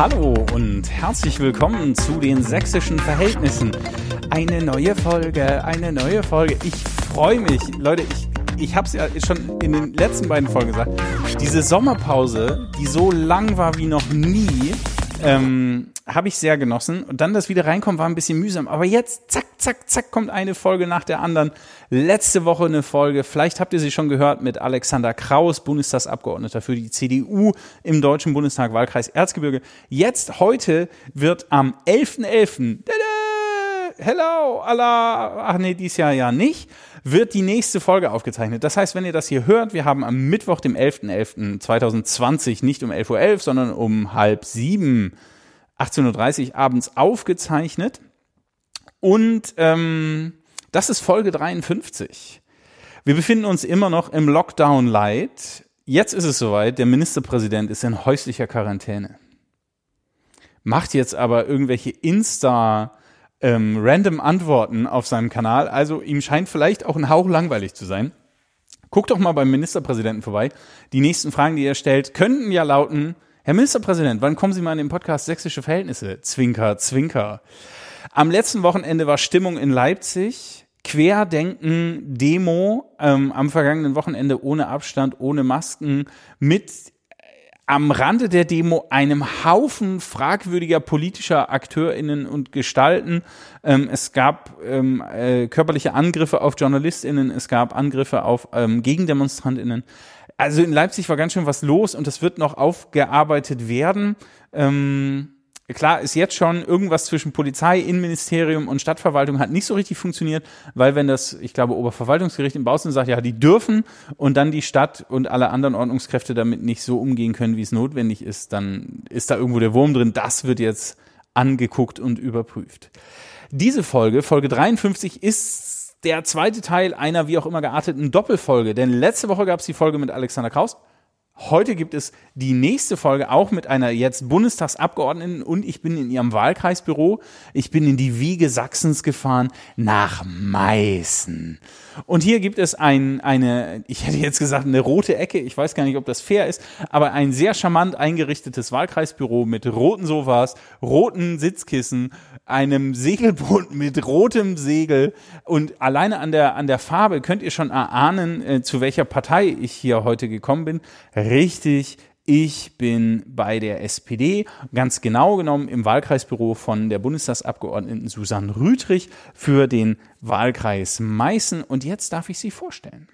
Hallo und herzlich willkommen zu den sächsischen Verhältnissen. Eine neue Folge, eine neue Folge. Ich freue mich, Leute, ich, ich habe es ja schon in den letzten beiden Folgen gesagt. Diese Sommerpause, die so lang war wie noch nie, ähm, habe ich sehr genossen. Und dann das wieder reinkommen war ein bisschen mühsam. Aber jetzt, zack, zack, zack, kommt eine Folge nach der anderen. Letzte Woche eine Folge. Vielleicht habt ihr sie schon gehört mit Alexander Kraus, Bundestagsabgeordneter für die CDU im Deutschen Bundestag, Wahlkreis Erzgebirge. Jetzt, heute wird am 11.11. .11., hello, Allah, ach nee, dies Jahr ja nicht, wird die nächste Folge aufgezeichnet. Das heißt, wenn ihr das hier hört, wir haben am Mittwoch, dem 11.11.2020, nicht um 11.11 Uhr, sondern um halb sieben, 18.30 Uhr abends aufgezeichnet. Und ähm, das ist Folge 53. Wir befinden uns immer noch im Lockdown Light. Jetzt ist es soweit, der Ministerpräsident ist in häuslicher Quarantäne. Macht jetzt aber irgendwelche Insta- ähm, random Antworten auf seinem Kanal. Also ihm scheint vielleicht auch ein Hauch langweilig zu sein. Guckt doch mal beim Ministerpräsidenten vorbei. Die nächsten Fragen, die er stellt, könnten ja lauten, Herr Ministerpräsident, wann kommen Sie mal in den Podcast Sächsische Verhältnisse? Zwinker, Zwinker. Am letzten Wochenende war Stimmung in Leipzig. Querdenken, Demo ähm, am vergangenen Wochenende ohne Abstand, ohne Masken, mit am Rande der Demo einem Haufen fragwürdiger politischer AkteurInnen und Gestalten. Ähm, es gab ähm, äh, körperliche Angriffe auf JournalistInnen, es gab Angriffe auf ähm, GegendemonstrantInnen. Also in Leipzig war ganz schön was los und das wird noch aufgearbeitet werden. Ähm, Klar ist jetzt schon irgendwas zwischen Polizei, Innenministerium und Stadtverwaltung hat nicht so richtig funktioniert, weil wenn das, ich glaube, Oberverwaltungsgericht in Bautzen sagt, ja, die dürfen und dann die Stadt und alle anderen Ordnungskräfte damit nicht so umgehen können, wie es notwendig ist, dann ist da irgendwo der Wurm drin. Das wird jetzt angeguckt und überprüft. Diese Folge, Folge 53, ist der zweite Teil einer wie auch immer gearteten Doppelfolge, denn letzte Woche gab es die Folge mit Alexander Kraus Heute gibt es die nächste Folge auch mit einer jetzt Bundestagsabgeordneten und ich bin in ihrem Wahlkreisbüro. Ich bin in die Wiege Sachsens gefahren nach Meißen. Und hier gibt es ein, eine, ich hätte jetzt gesagt, eine rote Ecke. Ich weiß gar nicht, ob das fair ist, aber ein sehr charmant eingerichtetes Wahlkreisbüro mit roten Sofas, roten Sitzkissen, einem Segelboot mit rotem Segel und alleine an der, an der Farbe könnt ihr schon erahnen, äh, zu welcher Partei ich hier heute gekommen bin. Richtig, ich bin bei der SPD, ganz genau genommen im Wahlkreisbüro von der Bundestagsabgeordneten Susanne Rütrich für den Wahlkreis Meißen. Und jetzt darf ich Sie vorstellen.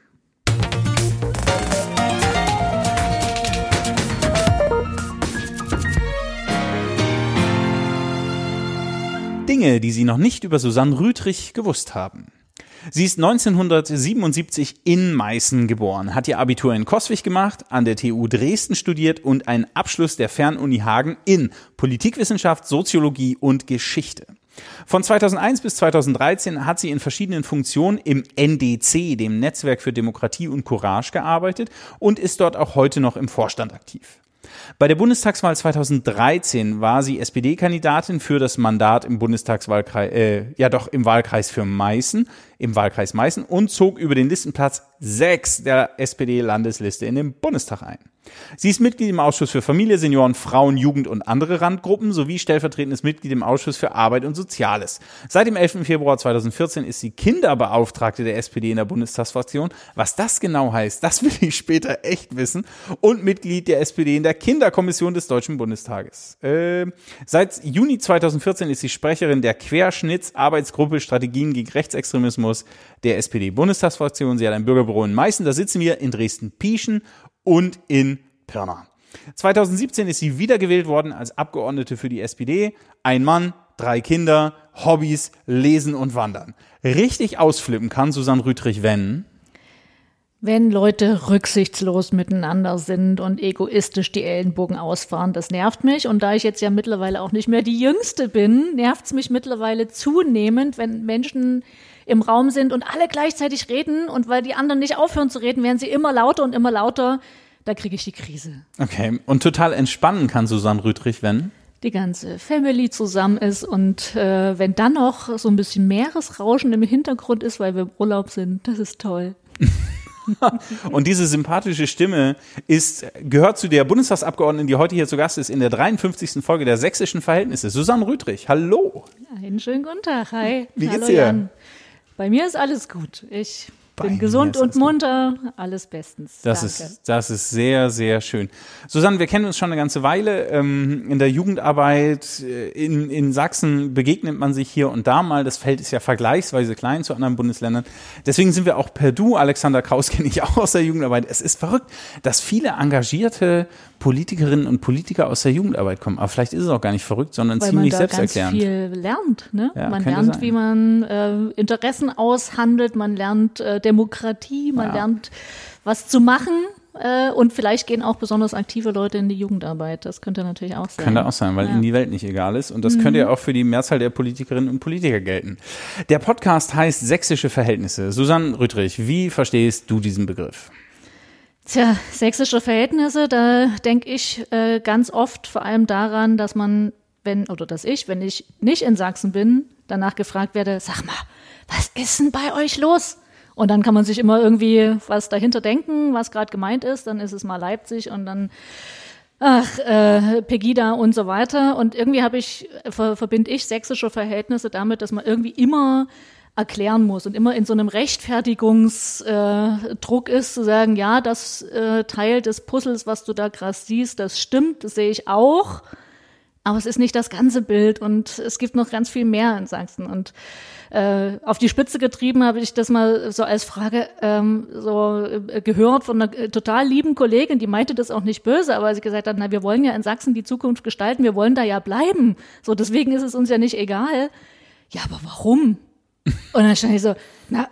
Dinge, die Sie noch nicht über Susanne Rütrich gewusst haben. Sie ist 1977 in Meißen geboren, hat ihr Abitur in Koswig gemacht, an der TU Dresden studiert und einen Abschluss der Fernuni Hagen in Politikwissenschaft, Soziologie und Geschichte. Von 2001 bis 2013 hat sie in verschiedenen Funktionen im NDC, dem Netzwerk für Demokratie und Courage, gearbeitet und ist dort auch heute noch im Vorstand aktiv. Bei der Bundestagswahl 2013 war sie SPD-Kandidatin für das Mandat im Bundestagswahlkreis, äh, ja doch im Wahlkreis für Meißen, im Wahlkreis Meißen und zog über den Listenplatz 6 der SPD-Landesliste in den Bundestag ein. Sie ist Mitglied im Ausschuss für Familie, Senioren, Frauen, Jugend und andere Randgruppen sowie stellvertretendes Mitglied im Ausschuss für Arbeit und Soziales. Seit dem 11. Februar 2014 ist sie Kinderbeauftragte der SPD in der Bundestagsfraktion. Was das genau heißt, das will ich später echt wissen. Und Mitglied der SPD in der Kinderkommission des Deutschen Bundestages. Äh, seit Juni 2014 ist sie Sprecherin der Querschnittsarbeitsgruppe Strategien gegen Rechtsextremismus der SPD-Bundestagsfraktion. Sie hat ein Bürgerbüro in Meißen, da sitzen wir in Dresden-Pieschen und in Pirna. 2017 ist sie wiedergewählt worden als Abgeordnete für die SPD. Ein Mann, drei Kinder, Hobbys, Lesen und Wandern. Richtig ausflippen kann Susanne Rüdrich, wenn wenn Leute rücksichtslos miteinander sind und egoistisch die Ellenbogen ausfahren, das nervt mich. Und da ich jetzt ja mittlerweile auch nicht mehr die Jüngste bin, nervt es mich mittlerweile zunehmend, wenn Menschen im Raum sind und alle gleichzeitig reden und weil die anderen nicht aufhören zu reden, werden sie immer lauter und immer lauter. Da kriege ich die Krise. Okay. Und total entspannen kann Susanne Rüdrich, wenn? die ganze Family zusammen ist und äh, wenn dann noch so ein bisschen Meeresrauschen im Hintergrund ist, weil wir im Urlaub sind, das ist toll. und diese sympathische Stimme ist, gehört zu der Bundestagsabgeordneten, die heute hier zu Gast ist, in der 53. Folge der Sächsischen Verhältnisse. Susanne Rüdrich, hallo. Ja, einen schönen guten Tag, hi. Wie geht's Hallo, dir? Jan. Bei mir ist alles gut. Ich bin gesund und alles gut. munter, alles bestens. Das Danke. ist, das ist sehr, sehr schön. Susanne, wir kennen uns schon eine ganze Weile. Ähm, in der Jugendarbeit äh, in, in Sachsen begegnet man sich hier und da mal. Das Feld ist ja vergleichsweise klein zu anderen Bundesländern. Deswegen sind wir auch per Du. Alexander Kraus kenne ich auch aus der Jugendarbeit. Es ist verrückt, dass viele engagierte Politikerinnen und Politiker aus der Jugendarbeit kommen. Aber vielleicht ist es auch gar nicht verrückt, sondern weil man ziemlich da ganz selbsterklärend. viel lernt. Ne? Ja, man lernt, sein. wie man äh, Interessen aushandelt, man lernt äh, Demokratie, man Ja. lernt was zu machen äh, und vielleicht gehen auch besonders aktive Leute in die Jugendarbeit. Das könnte natürlich auch sein. Könnte auch sein, weil Ja. Mhm. ihnen die Welt nicht egal ist. Und das könnte ja auch für die Mehrzahl der Politikerinnen und Politiker gelten. Der Podcast heißt Sächsische Verhältnisse. Susanne Rüttrich, wie verstehst du diesen Begriff? Tja, sächsische Verhältnisse, da denke ich äh, ganz oft vor allem daran, dass man, wenn, oder dass ich, wenn ich nicht in Sachsen bin, danach gefragt werde, sag mal, was ist denn bei euch los? Und dann kann man sich immer irgendwie was dahinter denken, was gerade gemeint ist. Dann ist es mal Leipzig und dann ach, äh, Pegida und so weiter. Und irgendwie habe ich, ver, verbinde ich sächsische Verhältnisse damit, dass man irgendwie immer erklären muss und immer in so einem Rechtfertigungsdruck äh, ist, zu sagen, ja, das äh, Teil des Puzzles, was du da krass siehst, das stimmt, das sehe ich auch. Aber es ist nicht das ganze Bild und es gibt noch ganz viel mehr in Sachsen. Und äh, auf die Spitze getrieben habe ich das mal so als Frage ähm, so äh, gehört von einer äh, total lieben Kollegin, die meinte das auch nicht böse, aber sie gesagt hat, na, wir wollen ja in Sachsen die Zukunft gestalten, wir wollen da ja bleiben. So, deswegen ist es uns ja nicht egal. Ja, aber warum? Und dann stand ich so, na,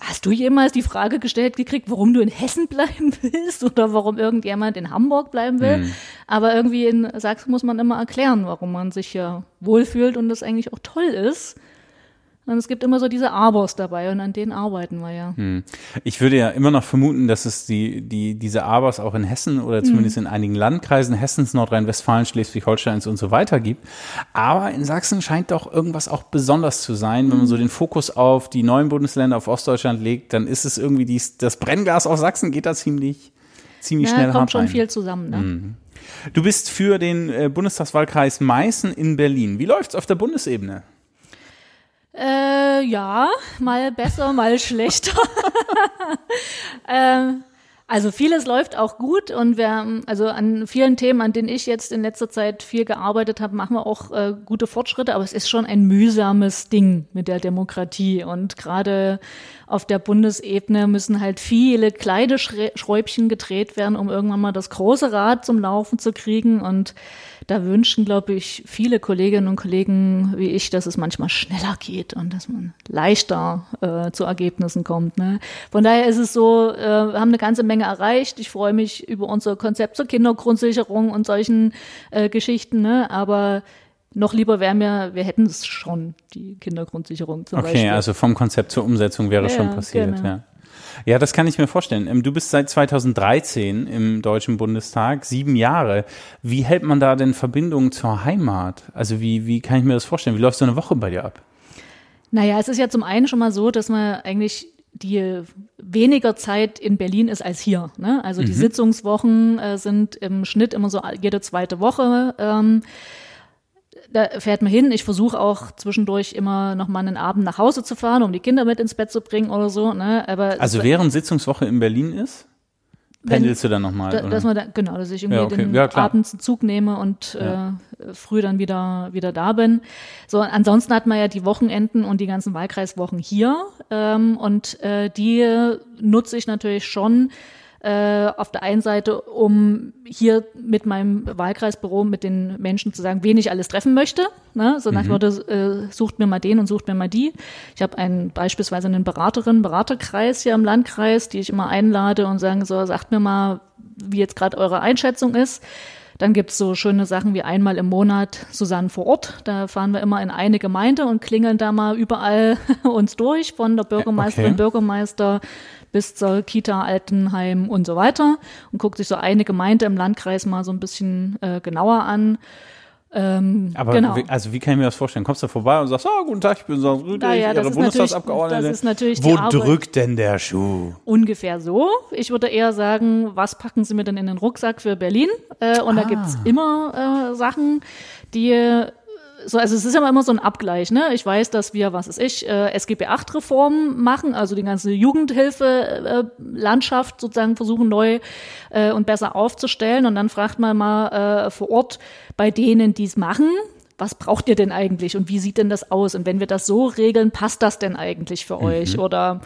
hast du jemals die Frage gestellt gekriegt, warum du in Hessen bleiben willst oder warum irgendjemand in Hamburg bleiben will? Aber irgendwie in Sachsen muss man immer erklären, warum man sich hier wohlfühlt und das eigentlich auch toll ist. Und es gibt immer so diese Abers dabei und an denen arbeiten wir ja. Ich würde ja immer noch vermuten, dass es die, die, diese Abers auch in Hessen oder zumindest in einigen Landkreisen Hessens, Nordrhein-Westfalen, Schleswig-Holsteins und so weiter gibt. Aber in Sachsen scheint doch irgendwas auch besonders zu sein. Wenn man so den Fokus auf die neuen Bundesländer, auf Ostdeutschland legt, dann ist es irgendwie dies, das Brennglas auf Sachsen geht da ziemlich, ziemlich Ja, schnell kommt schon rein. viel zusammen. Ne? Du bist für den äh, Bundestagswahlkreis Meißen in Berlin. Wie läuft's auf der Bundesebene? Äh, ja, mal besser, mal schlechter. ähm, also vieles läuft auch gut und wir haben, also an vielen Themen, an denen ich jetzt in letzter Zeit viel gearbeitet habe, machen wir auch äh, gute Fortschritte, aber es ist schon ein mühsames Ding mit der Demokratie und gerade auf der Bundesebene müssen halt viele kleine Schräubchen gedreht werden, um irgendwann mal das große Rad zum Laufen zu kriegen und da wünschen, glaube ich, viele Kolleginnen und Kollegen wie ich, dass es manchmal schneller geht und dass man leichter äh, zu Ergebnissen kommt. Ne? Von daher ist es so, äh, wir haben eine ganze Menge erreicht. Ich freue mich über unser Konzept zur Kindergrundsicherung und solchen äh, Geschichten, ne? aber noch lieber wäre mir, wir hätten es schon, die Kindergrundsicherung zum Okay, Beispiel. also vom Konzept zur Umsetzung wäre Ja, schon passiert, genau. ja. Ja, das kann ich mir vorstellen. Ähm, Du bist seit 2013 im Deutschen Bundestag, sieben Jahre. Wie hält man da denn Verbindungen zur Heimat? Also wie, wie kann ich mir das vorstellen? Wie läuft so eine Woche bei dir ab? Naja, es ist ja zum einen schon mal so, dass man eigentlich die weniger Zeit in Berlin ist als hier. Ne? Also die Sitzungswochen äh, sind im Schnitt immer so jede zweite Woche. Ähm, da fährt man hin. Ich versuche auch zwischendurch immer noch mal einen Abend nach Hause zu fahren, um die Kinder mit ins Bett zu bringen oder so. Ne? Aber Also während Sitzungswoche in Berlin ist, Wenn- pendelst du dann nochmal? da, dass man da, genau, dass ich irgendwie Ja, okay. den Ja, abends einen Zug nehme und Ja. äh, früh dann wieder wieder da bin. So, ansonsten hat man ja die Wochenenden und die ganzen Wahlkreiswochen hier ähm, und äh, die nutze ich natürlich schon äh, auf der einen Seite, um hier mit meinem Wahlkreisbüro mit den Menschen zu sagen, wen ich alles treffen möchte. Ne? So nach dem Motto, äh, sucht mir mal den und sucht mir mal die. Ich habe einen beispielsweise einen Beraterin, Beraterkreis hier im Landkreis, die ich immer einlade und sagen so, sagt mir mal, wie jetzt gerade eure Einschätzung ist. Dann gibt's so schöne Sachen wie einmal im Monat Susanne vor Ort. Da fahren wir immer in eine Gemeinde und klingeln da mal überall uns durch, von der Bürgermeisterin, Okay. Bürgermeister bis zur Kita, Altenheim und so weiter und guckt sich so eine Gemeinde im Landkreis mal so ein bisschen äh, genauer an. Ähm, Aber genau. wie, also wie kann ich mir das vorstellen? Kommst du vorbei und sagst, oh, guten Tag, ich bin Rüdig, Naja, das Ihre Bundestagsabgeordnete. das ist natürlich Wo drückt denn der Schuh? Ungefähr so. Ich würde eher sagen, was packen Sie mir denn in den Rucksack für Berlin? Äh, und da Ah. gibt's immer äh, Sachen, die so, also es ist ja immer so ein Abgleich, ne? Ich weiß, dass wir, was ist ich, äh, SGB 8 Reformen machen, also die ganze Jugendhilfe äh, Landschaft sozusagen versuchen neu äh, und besser aufzustellen und dann fragt man mal äh, vor Ort bei denen, die es machen, was braucht ihr denn eigentlich und wie sieht denn das aus? Und wenn wir das so regeln, passt das denn eigentlich für euch? Oder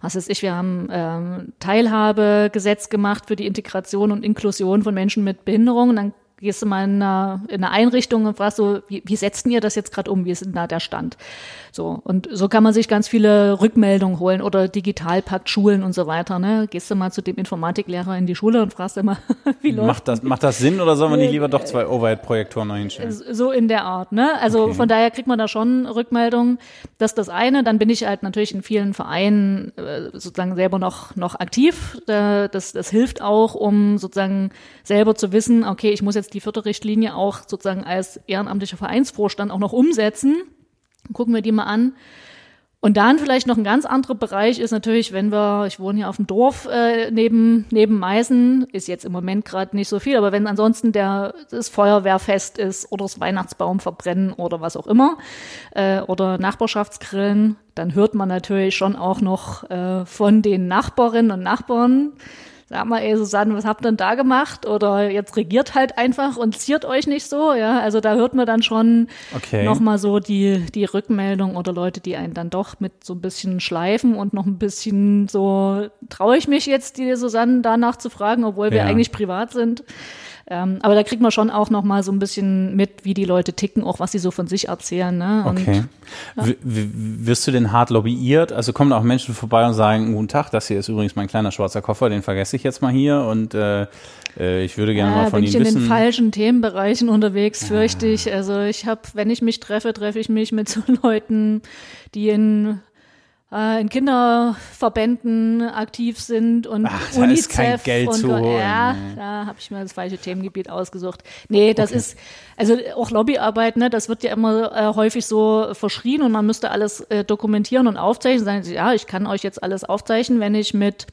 was weiß ich, wir haben ähm, Teilhabegesetz gemacht für die Integration und Inklusion von Menschen mit Behinderung. Und dann gehst du mal in eine, in eine Einrichtung und fragst so, wie, wie setzt denn ihr das jetzt gerade um? Wie ist denn da der Stand? So, und so kann man sich ganz viele Rückmeldungen holen oder Digitalpakt Schulen und so weiter. Ne? Gehst du mal zu dem Informatiklehrer in die Schule und fragst immer, wie läuft Macht das, macht das Sinn oder soll man nicht lieber doch zwei Overhead-Projektoren noch hinstellen? so in der Art, ne? Also Okay. von daher kriegt man da schon Rückmeldungen. Das ist das eine. Dann bin ich halt natürlich in vielen Vereinen äh, sozusagen selber noch, noch aktiv. Äh, Das, das hilft auch, um sozusagen selber zu wissen, okay, ich muss jetzt die vierte Richtlinie auch sozusagen als ehrenamtlicher Vereinsvorstand auch noch umsetzen. Gucken wir die mal an. Und dann vielleicht noch ein ganz anderer Bereich ist natürlich, wenn wir, ich wohne hier auf dem Dorf äh, neben, neben Meißen, ist jetzt im Moment gerade nicht so viel, aber wenn ansonsten der, das Feuerwehrfest ist oder das Weihnachtsbaum verbrennen oder was auch immer äh, oder Nachbarschaftsgrillen, dann hört man natürlich schon auch noch äh, von den Nachbarinnen und Nachbarn, Sag mal, ey, Susanne, was habt ihr denn da gemacht? Oder jetzt regiert halt einfach und ziert euch nicht so, ja. Also da hört man dann schon Okay. nochmal so die, die Rückmeldung oder Leute, die einen dann doch mit so ein bisschen schleifen und noch ein bisschen so, traue ich mich jetzt, die Susanne danach zu fragen, obwohl wir Ja. eigentlich privat sind. Ähm, aber da kriegt man schon auch nochmal so ein bisschen mit, wie die Leute ticken, auch was sie so von sich erzählen. Ne? Und Okay. W- Wirst du denn hart lobbyiert? Also kommen auch Menschen vorbei und sagen, guten Tag, das hier ist übrigens mein kleiner schwarzer Koffer, den vergesse ich jetzt mal hier und äh, äh, ich würde gerne Ja, mal von bin ich Ihnen in wissen. den falschen Themenbereichen unterwegs, fürchte ich. Also ich habe, wenn ich mich treffe, treffe ich mich mit so Leuten, die in, in Kinderverbänden aktiv sind und Ach, da UNICEF ist kein Geld und zu holen, ja, nee. da habe ich mir das falsche Themengebiet ausgesucht. Nee, das ist also auch Lobbyarbeit, ne, das wird ja immer äh, häufig so verschrien und man müsste alles äh, dokumentieren und aufzeichnen. Sagen sie, ja, ich kann euch jetzt alles aufzeichnen, wenn ich mit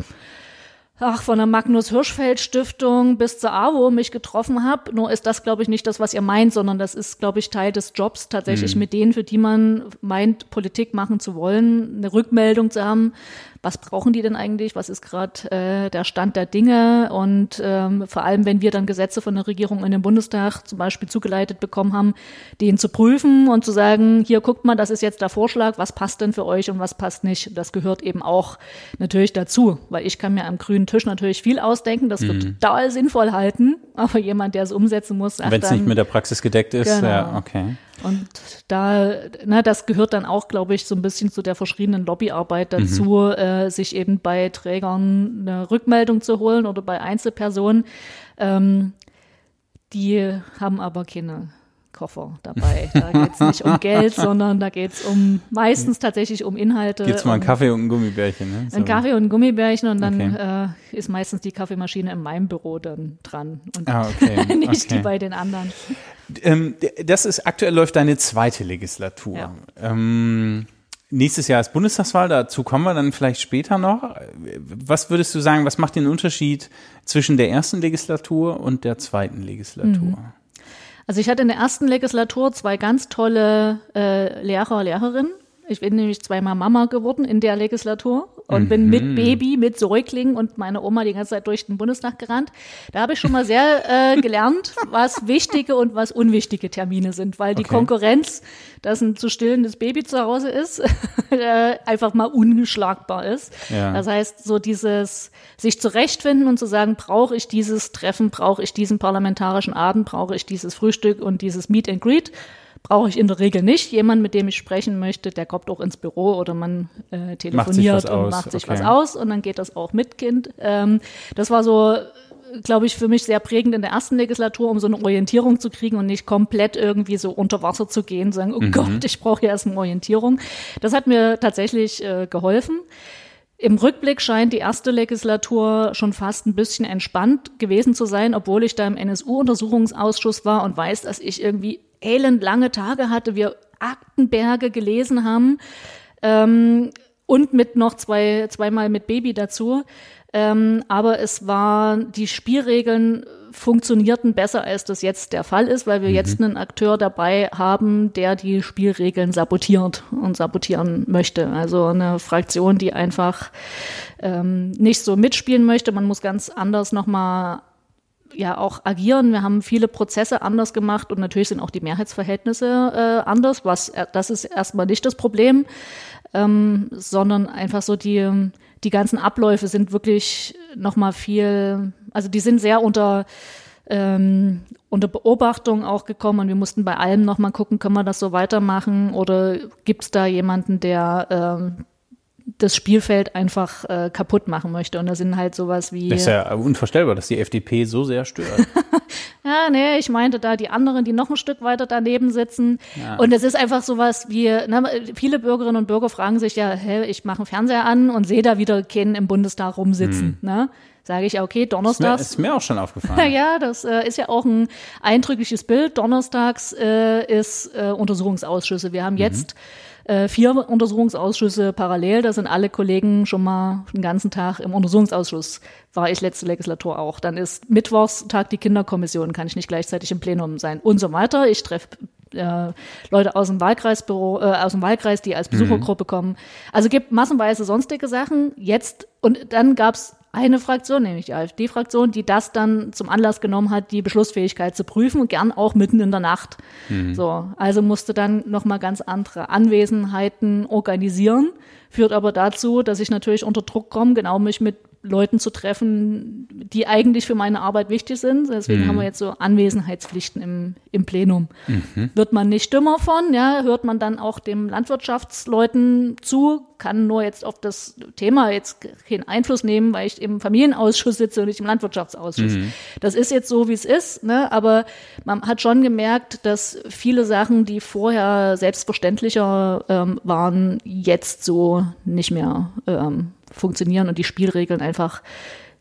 ach, von der Magnus Hirschfeld Stiftung bis zur AWO mich getroffen habe. Nur ist das, glaube ich, nicht das, was ihr meint, sondern das ist, glaube ich, Teil des Jobs, tatsächlich mit denen, für die man meint, Politik machen zu wollen, eine Rückmeldung zu haben. Was brauchen die denn eigentlich? Was ist gerade äh, der Stand der Dinge? Und ähm, vor allem, wenn wir dann Gesetze von der Regierung in den Bundestag zum Beispiel zugeleitet bekommen haben, den zu prüfen und zu sagen, hier guckt mal, das ist jetzt der Vorschlag, was passt denn für euch und was passt nicht. Das gehört eben auch natürlich dazu, weil ich kann mir am grünen Tisch natürlich viel ausdenken, das wird total sinnvoll halten, aber jemand, der es umsetzen muss, Wenn es nicht mit der Praxis gedeckt ist, Genau. ja, okay. Und da, na, das gehört dann auch, glaube ich, so ein bisschen zu der verschriebenen Lobbyarbeit dazu, äh, sich eben bei Trägern eine Rückmeldung zu holen oder bei Einzelpersonen. Ähm, die haben aber keine Koffer dabei. Da geht es nicht um Geld, sondern da geht es um meistens tatsächlich um Inhalte. Gibt's mal einen Kaffee und ein Gummibärchen, ne? So. Ein Kaffee und ein Gummibärchen und dann Okay. äh, ist meistens die Kaffeemaschine in meinem Büro dann dran und Ah, okay. nicht die okay. bei den anderen. Ähm, das ist aktuell läuft deine zweite Legislatur. Ja. Ähm, nächstes Jahr ist Bundestagswahl, dazu kommen wir dann vielleicht später noch. Was würdest du sagen, was macht den Unterschied zwischen der ersten Legislatur und der zweiten Legislatur? Mhm. Also ich hatte in der ersten Legislatur zwei ganz tolle äh, Lehrer, Lehrerinnen. Ich bin nämlich zweimal Mama geworden in der Legislatur und bin mit Baby, mit Säugling und meiner Oma die ganze Zeit durch den Bundestag gerannt. Da habe ich schon mal sehr äh, gelernt, was wichtige und was unwichtige Termine sind, weil die Okay. Konkurrenz, dass ein zu stillendes Baby zu Hause ist, äh, einfach mal ungeschlagbar ist. Ja. Das heißt, so dieses sich zurechtfinden und zu sagen, brauche ich dieses Treffen, brauche ich diesen parlamentarischen Abend, brauche ich dieses Frühstück und dieses Meet and Greet, brauche ich in der Regel nicht. Jemand, mit dem ich sprechen möchte, der kommt auch ins Büro oder man äh, telefoniert was und aus, macht sich okay. was aus und dann geht das auch mit Kind. Ähm, das war so glaube ich, für mich sehr prägend in der ersten Legislatur, um so eine Orientierung zu kriegen und nicht komplett irgendwie so unter Wasser zu gehen, sagen, oh Gott, ich brauche hier erstmal Orientierung. Das hat mir tatsächlich äh, geholfen. Im Rückblick scheint die erste Legislatur schon fast ein bisschen entspannt gewesen zu sein, obwohl ich da im NSU-Untersuchungsausschuss war und weiß, dass ich irgendwie elend lange Tage hatte, wir Aktenberge gelesen haben ähm, und mit noch zwei, zweimal mit Baby dazu. Ähm, aber es war, die Spielregeln funktionierten besser, als das jetzt der Fall ist, weil wir mhm. jetzt einen Akteur dabei haben, der die Spielregeln sabotiert und sabotieren möchte. Also eine Fraktion, die einfach ähm, nicht so mitspielen möchte. Man muss ganz anders nochmal ja auch agieren. Wir haben viele Prozesse anders gemacht und natürlich sind auch die Mehrheitsverhältnisse äh, anders, was äh, das ist erstmal nicht das Problem, ähm, sondern einfach so die die ganzen Abläufe sind wirklich noch mal viel, also die sind sehr unter ähm, unter Beobachtung auch gekommen und wir mussten bei allem noch mal gucken, können wir das so weitermachen oder gibt es da jemanden, der ähm, das Spielfeld einfach äh, kaputt machen möchte. Und da sind halt sowas wie. Das ist ja unvorstellbar, dass die FDP so sehr stört. ja, nee, ich meinte da die anderen, die noch ein Stück weiter daneben sitzen. Ja. Und es ist einfach sowas wie, ne, viele Bürgerinnen und Bürger fragen sich ja, hä, ich mache einen Fernseher an und sehe da wieder keinen im Bundestag rumsitzen. Hm. Ne? Sage ich, okay, donnerstags. Ist mir, ist mir auch schon aufgefallen. ja, das äh, ist ja auch ein eindrückliches Bild. Donnerstags äh, ist äh, Untersuchungsausschüsse. Wir haben mhm. jetzt äh, vier Untersuchungsausschüsse parallel. Da sind alle Kollegen schon mal den ganzen Tag im Untersuchungsausschuss. War ich letzte Legislatur auch. Dann ist Mittwochs Tag die Kinderkommission, kann ich nicht gleichzeitig im Plenum sein und so weiter. Ich treffe äh, Leute aus dem Wahlkreisbüro, äh, aus dem Wahlkreis, die als Besuchergruppe mhm. kommen. Also gibt massenweise sonstige Sachen. Jetzt und dann gab's eine Fraktion, nämlich die AfD-Fraktion, die das dann zum Anlass genommen hat, die Beschlussfähigkeit zu prüfen, gern auch mitten in der Nacht. Mhm. So, also musste dann noch mal ganz andere Anwesenheiten organisieren, führt aber dazu, dass ich natürlich unter Druck komme, genau mich mit Leuten zu treffen, die eigentlich für meine Arbeit wichtig sind. Deswegen mhm. haben wir jetzt so Anwesenheitspflichten im, im Plenum. Mhm. Wird man nicht dümmer von, ja, hört man dann auch dem Landwirtschaftsleuten zu, kann nur jetzt auf das Thema jetzt keinen Einfluss nehmen, weil ich im Familienausschuss sitze und nicht im Landwirtschaftsausschuss. Mhm. Das ist jetzt so, wie es ist, ne? aber man hat schon gemerkt, dass viele Sachen, die vorher selbstverständlicher ähm, waren, jetzt so nicht mehr ähm, funktionieren und die Spielregeln einfach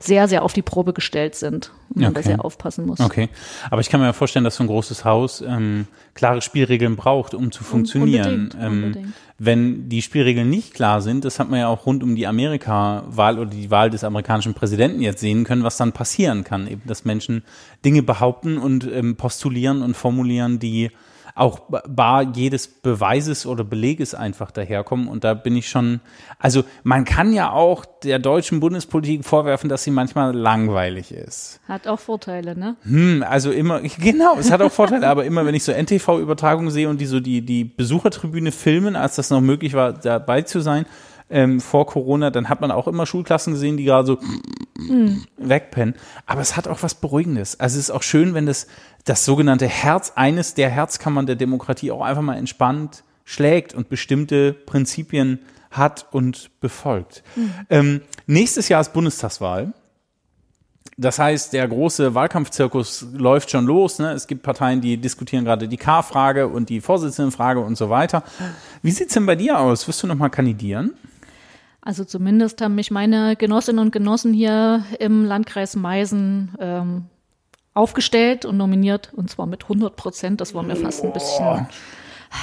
sehr, sehr auf die Probe gestellt sind und man okay. da sehr aufpassen muss. Okay. Aber ich kann mir vorstellen, dass so ein großes Haus ähm, klare Spielregeln braucht, um zu funktionieren. Unbedingt, ähm, unbedingt. Wenn die Spielregeln nicht klar sind, das hat man ja auch rund um die Amerika-Wahl oder die Wahl des amerikanischen Präsidenten jetzt sehen können, was dann passieren kann. Eben, dass Menschen Dinge behaupten und ähm, postulieren und formulieren, die auch bar jedes Beweises oder Beleges einfach daherkommen. Und da bin ich schon, also man kann ja auch der deutschen Bundespolitik vorwerfen, dass sie manchmal langweilig ist. Hat auch Vorteile, ne? Hm, also immer, genau, es hat auch Vorteile, aber immer wenn ich so NTV-Übertragungen sehe und die so die, die Besuchertribüne filmen, als das noch möglich war, dabei zu sein, ähm, vor Corona, dann hat man auch immer Schulklassen gesehen, die gerade so mhm. wegpennen. Aber es hat auch was Beruhigendes. Also es ist auch schön, wenn das, das sogenannte Herz eines der Herzkammern der Demokratie auch einfach mal entspannt schlägt und bestimmte Prinzipien hat und befolgt. Mhm. Ähm, nächstes Jahr ist Bundestagswahl. Das heißt, der große Wahlkampfzirkus läuft schon los. Ne? Es gibt Parteien, die diskutieren gerade die K-Frage und die Vorsitzendenfrage und so weiter. Wie sieht's denn bei dir aus? Wirst du noch mal kandidieren? Also zumindest haben mich meine Genossinnen und Genossen hier im Landkreis Meisen ähm, aufgestellt und nominiert und zwar mit 100 Prozent. Das war mir fast ein bisschen. Oh.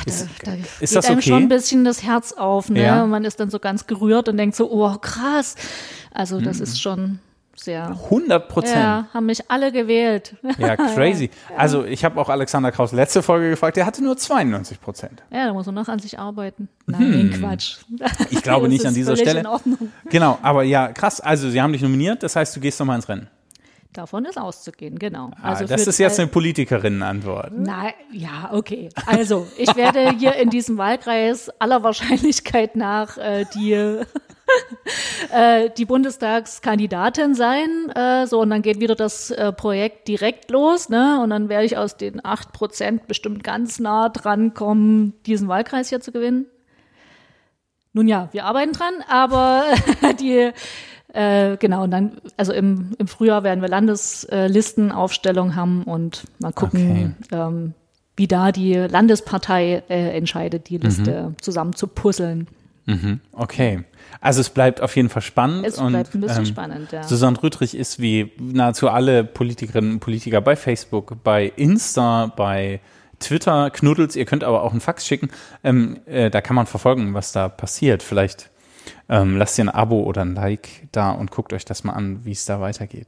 Da, ist, da ist geht das einem okay? schon ein bisschen das Herz auf, ne? Ja. Man ist dann so ganz gerührt und denkt so, oh krass. Also das mhm. ist schon sehr. 100 Prozent. Ja, haben mich alle gewählt. Ja, crazy. ja. Also ich habe auch Alexander Kraus letzte Folge gefragt, der hatte nur 92 Prozent. Ja, da muss man noch an sich arbeiten. Nein, hm. Quatsch. Ich glaube nicht an dieser Stelle. In Ordnung. Genau, aber ja, krass. Also sie haben dich nominiert, das heißt, du gehst nochmal ins Rennen. Davon ist auszugehen, genau. Ah, also das ist jetzt eine Politikerinnenantwort. Na, ja, okay. Also, ich werde hier in diesem Wahlkreis aller Wahrscheinlichkeit nach äh, die äh, die Bundestagskandidatin sein. Äh, so, und dann geht wieder das äh, Projekt direkt los, ne? Und dann werde ich aus den acht Prozent bestimmt ganz nah dran kommen, diesen Wahlkreis hier zu gewinnen. Nun ja, wir arbeiten dran, aber die äh, genau, und dann, also im, im Frühjahr werden wir Landeslistenaufstellung haben und mal gucken, okay. ähm, wie da die Landespartei äh, entscheidet, die Liste mhm. zusammen zu puzzeln. Mhm, okay. Also es bleibt auf jeden Fall spannend. Es bleibt ein bisschen ähm, spannend, ja. Susanne Rüttrich ist wie nahezu alle Politikerinnen und Politiker bei Facebook, bei Insta, bei Twitter, Knuddels. Ihr könnt aber auch einen Fax schicken. Ähm, äh, da kann man verfolgen, was da passiert. Vielleicht ähm, lasst ihr ein Abo oder ein Like da und guckt euch das mal an, wie es da weitergeht.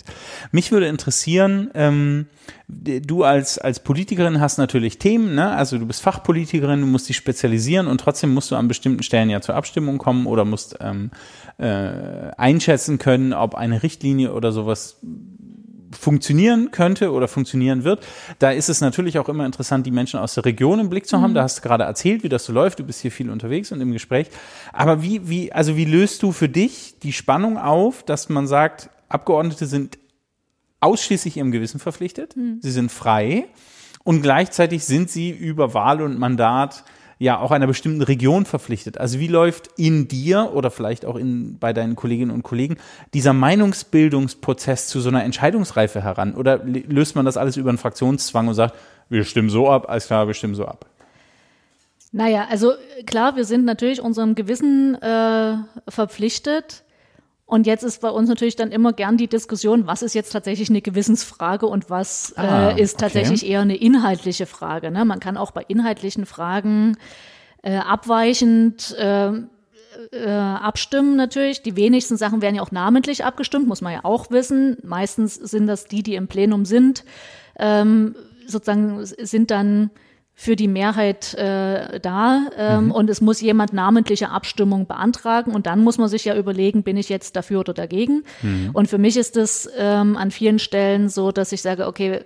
Mich würde interessieren, ähm, du als, als Politikerin hast natürlich Themen, ne? also du bist Fachpolitikerin, du musst dich spezialisieren und trotzdem musst du an bestimmten Stellen ja zur Abstimmung kommen oder musst ähm, äh, einschätzen können, ob eine Richtlinie oder sowas funktionieren könnte oder funktionieren wird. Da ist es natürlich auch immer interessant, die Menschen aus der Region im Blick zu haben. Mhm. Da hast du gerade erzählt, wie das so läuft. Du bist hier viel unterwegs und im Gespräch. Aber wie, wie, also wie löst du für dich die Spannung auf, dass man sagt, Abgeordnete sind ausschließlich ihrem Gewissen verpflichtet. Mhm. Sie sind frei. Und gleichzeitig sind sie über Wahl und Mandat ja auch einer bestimmten Region verpflichtet. Also wie läuft in dir oder vielleicht auch in, bei deinen Kolleginnen und Kollegen dieser Meinungsbildungsprozess zu so einer Entscheidungsreife heran? Oder löst man das alles über einen Fraktionszwang und sagt, wir stimmen so ab, alles klar, wir stimmen so ab? Naja, also klar, wir sind natürlich unserem Gewissen äh, verpflichtet. Und jetzt ist bei uns natürlich dann immer gern die Diskussion, was ist jetzt tatsächlich eine Gewissensfrage und was ah, äh, ist tatsächlich okay. eher eine inhaltliche Frage. Ne? Man kann auch bei inhaltlichen Fragen äh, abweichend äh, äh, abstimmen natürlich. Die wenigsten Sachen werden ja auch namentlich abgestimmt, muss man ja auch wissen. Meistens sind das die, die im Plenum sind, ähm, sozusagen sind dann für die Mehrheit äh, da ähm, mhm. und es muss jemand namentliche Abstimmung beantragen und dann muss man sich ja überlegen, bin ich jetzt dafür oder dagegen. Mhm. Und für mich ist es ähm, an vielen Stellen so, dass ich sage, okay,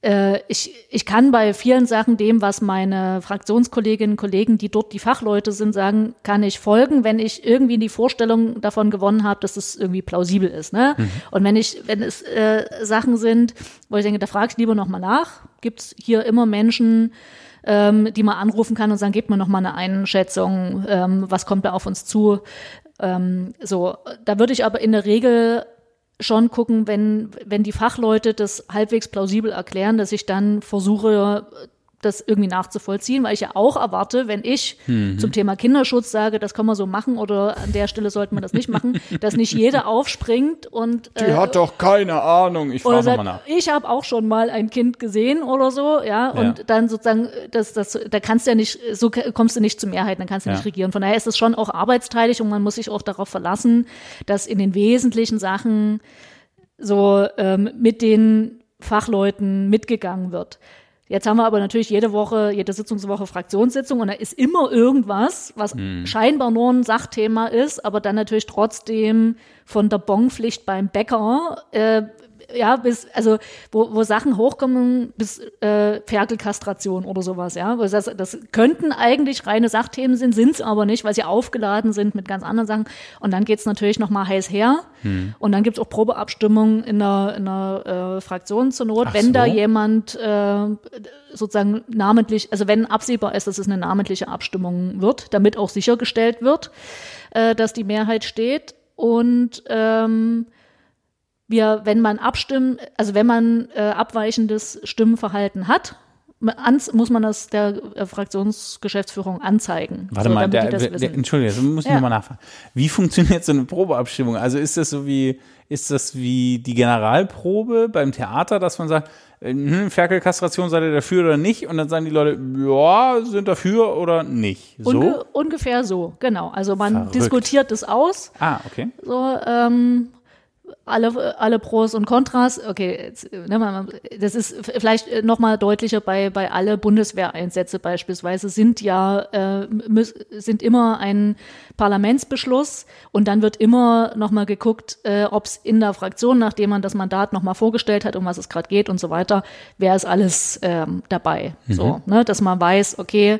äh, ich, ich kann bei vielen Sachen dem, was meine Fraktionskolleginnen und Kollegen, die dort die Fachleute sind, sagen, kann ich folgen, wenn ich irgendwie die Vorstellung davon gewonnen habe, dass es irgendwie plausibel ist. Ne? Mhm. Und wenn ich, wenn es äh, Sachen sind, wo ich denke, da frage ich lieber nochmal nach, gibt es hier immer Menschen, ähm, die man anrufen kann und sagen, gebt mir noch mal eine Einschätzung, ähm, was kommt da auf uns zu. Ähm, so, da würde ich aber in der Regel schon gucken, wenn, wenn die Fachleute das halbwegs plausibel erklären, dass ich dann versuche, das irgendwie nachzuvollziehen, weil ich ja auch erwarte, wenn ich mhm. zum Thema Kinderschutz sage, das kann man so machen oder an der Stelle sollte man das nicht machen, dass nicht jeder aufspringt und die äh, hat doch keine Ahnung. Ich frage mal nach. Ich habe auch schon mal ein Kind gesehen oder so, ja, und ja. dann sozusagen, das, das, da kannst du ja nicht, so kommst du nicht zur Mehrheit, dann kannst du ja. nicht regieren. Von daher ist es schon auch arbeitsteilig und man muss sich auch darauf verlassen, dass in den wesentlichen Sachen so ähm, mit den Fachleuten mitgegangen wird. Jetzt haben wir aber natürlich jede Woche, jede Sitzungswoche Fraktionssitzung und da ist immer irgendwas, was mhm. scheinbar nur ein Sachthema ist, aber dann natürlich trotzdem von der Bonpflicht beim Bäcker äh, ja, bis, also wo, wo Sachen hochkommen bis äh, Ferkelkastration oder sowas, ja. Das, das könnten eigentlich reine Sachthemen sind, sind es aber nicht, weil sie aufgeladen sind mit ganz anderen Sachen. Und dann geht's natürlich nochmal heiß her. Hm. Und dann gibt's auch Probeabstimmungen in einer, in einer äh, Fraktion zur Not, Ach wenn so? da jemand äh, sozusagen namentlich, also wenn absehbar ist, dass es eine namentliche Abstimmung wird, damit auch sichergestellt wird, äh, dass die Mehrheit steht. Und ähm, wir, wenn man abstimmen, also wenn man äh, abweichendes Stimmenverhalten hat, muss man das der äh, Fraktionsgeschäftsführung anzeigen. Warte so, mal, der, der, der, Entschuldigung, das muss ich ja. nochmal nachfragen. Wie funktioniert so eine Probeabstimmung? Also ist das so wie, ist das wie die Generalprobe beim Theater, dass man sagt, äh, hm, Ferkelkastration, seid ihr dafür oder nicht? Und dann sagen die Leute, ja, sind dafür oder nicht. So? Unge ungefähr so, genau. Also man Verrückt. diskutiert das aus. Ah, okay. So, ähm, alle, alle Pros und Kontras. Okay, jetzt, ne, das ist vielleicht noch mal deutlicher bei, bei alle Bundeswehreinsätze beispielsweise sind ja, äh, sind immer ein Parlamentsbeschluss und dann wird immer noch mal geguckt, äh, ob es in der Fraktion, nachdem man das Mandat noch mal vorgestellt hat, um was es gerade geht und so weiter, wer ist alles ähm, dabei. Mhm. So, ne, dass man weiß, okay,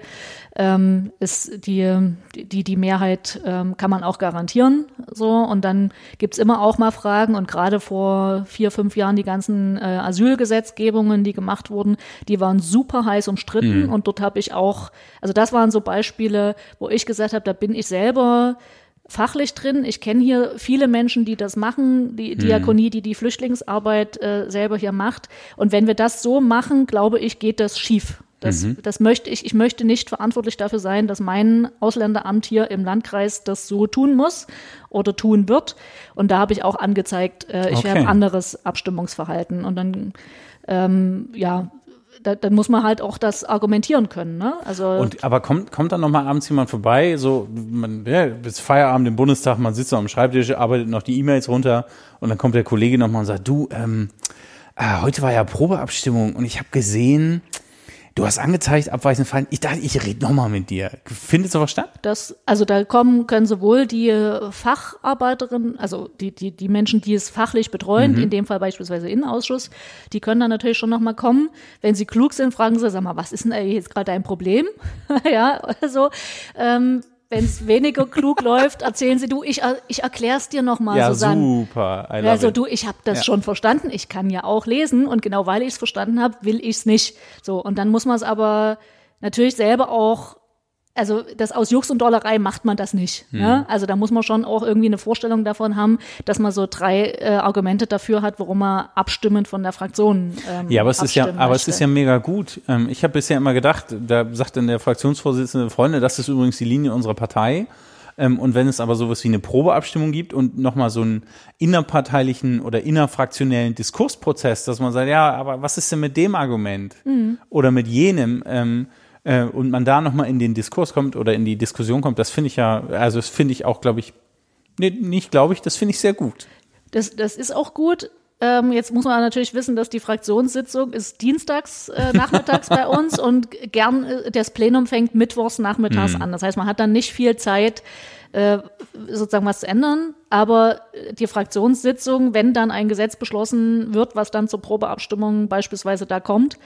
ähm, ist die, die, die Mehrheit ähm, kann man auch garantieren. So, und dann gibt's immer auch mal Fragen und gerade vor vier, fünf Jahren die ganzen äh, Asylgesetzgebungen, die gemacht wurden, die waren super heiß umstritten mhm. und dort habe ich auch, also das waren so Beispiele, wo ich gesagt habe, da bin ich selber fachlich drin. Ich kenne hier viele Menschen, die das machen, die mhm. Diakonie, die die Flüchtlingsarbeit äh, selber hier macht. Und wenn wir das so machen, glaube ich, geht das schief. Das, das möchte ich, ich möchte nicht verantwortlich dafür sein, dass mein Ausländeramt hier im Landkreis das so tun muss oder tun wird. Und da habe ich auch angezeigt, äh, ich Okay. habe anderes Abstimmungsverhalten. Und dann, ähm, ja, da, dann muss man halt auch das argumentieren können. Ne? Also Und, aber kommt, kommt dann noch mal abends jemand vorbei, so, man, ja, bis Feierabend im Bundestag, man sitzt so am Schreibtisch, arbeitet noch die E-Mails runter und dann kommt der Kollege noch mal und sagt, du, ähm, ah, heute war ja Probeabstimmung und ich habe gesehen, du hast angezeigt, abweichend fallen. Ich dachte, ich rede noch mal mit dir. Findet sowas statt? Das, also da kommen, können sowohl die Facharbeiterinnen, also die, die, die Menschen, die es fachlich betreuen, Mhm. in dem Fall beispielsweise Innenausschuss, die können dann natürlich schon nochmal kommen. Wenn sie klug sind, fragen sie, sag mal, was ist denn jetzt gerade dein Problem? ja, also, ähm, wenn es weniger klug läuft, erzählen sie, du, ich, ich erklär's dir nochmal, ja, Susanne. super. Also it. du, ich habe das Ja. schon verstanden. Ich kann ja auch lesen und genau weil ich es verstanden habe, will ich es nicht. So und dann muss man es aber natürlich selber auch. Also das aus Jux und Dollerei macht man das nicht. Hm. Ne? Also da muss man schon auch irgendwie eine Vorstellung davon haben, dass man so drei äh, Argumente dafür hat, warum man abstimmend von der Fraktion. Ähm, Ja, aber es ist ja, aber es ist ja mega gut. Ähm, ich habe bisher immer gedacht, da sagt dann der Fraktionsvorsitzende Freunde, das ist übrigens die Linie unserer Partei. Ähm, und wenn es aber sowas wie eine Probeabstimmung gibt und nochmal so einen innerparteilichen oder innerfraktionellen Diskursprozess, dass man sagt, ja, aber was ist denn mit dem Argument Mhm. oder mit jenem? Ähm, äh, und man da nochmal in den Diskurs kommt oder in die Diskussion kommt, das finde ich ja, also das finde ich auch, glaube ich, nee, nicht glaube ich, das finde ich sehr gut. Das, das ist auch gut. Ähm, jetzt muss man natürlich wissen, dass die Fraktionssitzung ist dienstags äh, nachmittags bei uns und gern äh, das Plenum fängt mittwochs nachmittags an. Das heißt, man hat dann nicht viel Zeit, äh, sozusagen was zu ändern. Aber äh, die Fraktionssitzung, wenn dann ein Gesetz beschlossen wird, was dann zur Probeabstimmung beispielsweise da kommt,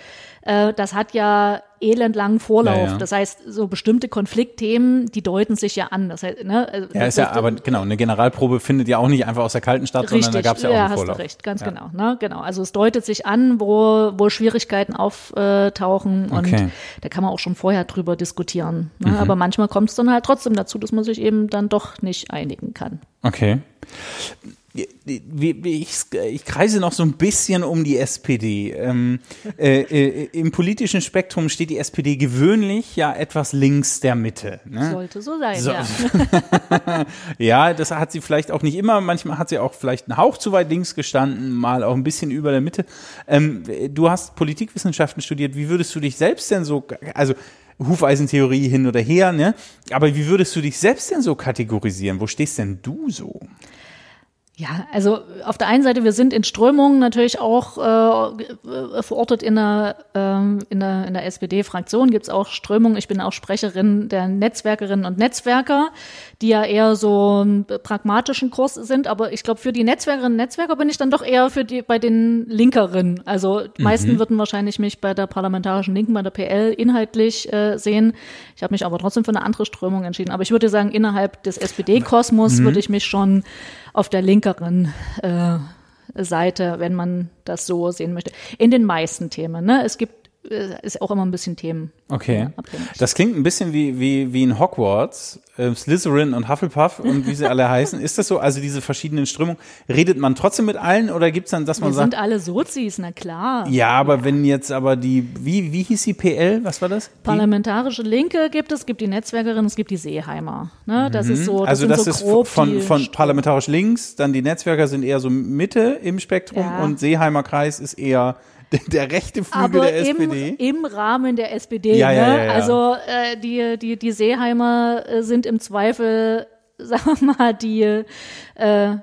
äh, das hat ja elendlangen Vorlauf. Ja, ja. Das heißt, so bestimmte Konfliktthemen, die deuten sich ja an. Das heißt, ne, also Ja, ist ja, aber genau, eine Generalprobe findet ja auch nicht einfach aus der kalten statt, sondern da gab es ja auch einen hast Vorlauf. du recht, ganz Ja. genau. Ne? genau. Also es deutet sich an, wo, wo Schwierigkeiten auftauchen und Okay. Mhm. da kann man auch schon vorher drüber diskutieren. Ne? Aber manchmal kommt es dann halt trotzdem dazu, dass man sich eben dann doch nicht einigen kann. Okay. Wie- wie- Ich, ich kreise noch so ein bisschen um die SPD. Ähm, äh, äh, Im politischen Spektrum steht die SPD gewöhnlich ja etwas links der Mitte. Ne? Sollte so sein, So. ja. Ja, das hat sie vielleicht auch nicht immer. Manchmal hat sie auch vielleicht einen Hauch zu weit links gestanden, mal auch ein bisschen über der Mitte. Ähm, du hast Politikwissenschaften studiert. Wie würdest du dich selbst denn so, also Hufeisentheorie hin oder her, ne? Aber wie würdest du dich selbst denn so kategorisieren? Wo stehst denn du so? Ja, also auf der einen Seite, wir sind in Strömungen natürlich auch äh, äh, verortet in der, ähm, in der, in der SPD-Fraktion, gibt's auch Strömungen. Ich bin auch Sprecherin der Netzwerkerinnen und Netzwerker, die ja eher so einen pragmatischen Kurs sind. Aber ich glaube, für die Netzwerkerinnen und Netzwerker bin ich dann doch eher für die bei den Linkeren. Also die meisten würden wahrscheinlich mich bei der parlamentarischen Linken, bei der PL inhaltlich äh, sehen. Ich habe mich aber trotzdem für eine andere Strömung entschieden. Aber ich würde sagen, innerhalb des SPD-Kosmos würde ich mich schon auf der linkeren äh, Seite, wenn man das so sehen möchte. In den meisten Themen. Ne? Es gibt ist auch immer ein bisschen Themen. Okay. Das klingt ein bisschen wie, wie, wie in Hogwarts, äh, Slytherin und Hufflepuff und wie sie alle heißen. Ist das so? Also diese verschiedenen Strömungen. Redet man trotzdem mit allen oder gibt's dann, dass man Wir sagt, sind alle Sozis, na klar. ja, aber wenn jetzt aber die, wie, wie hieß die PL? Was war das? Parlamentarische Linke gibt es, gibt die Netzwerkerin, es gibt die Seeheimer. Ne? Das ist so, das also das so ist grob von, von parlamentarisch links, dann die Netzwerker sind eher so Mitte im Spektrum Ja. und Seeheimer Kreis ist eher der, rechte Flügel aber der im, SPD. im Rahmen der SPD. Ja, ja, ne? ja, ja. Also äh, die, die, die Seeheimer äh, sind im Zweifel, sagen wir mal, die, äh, ja,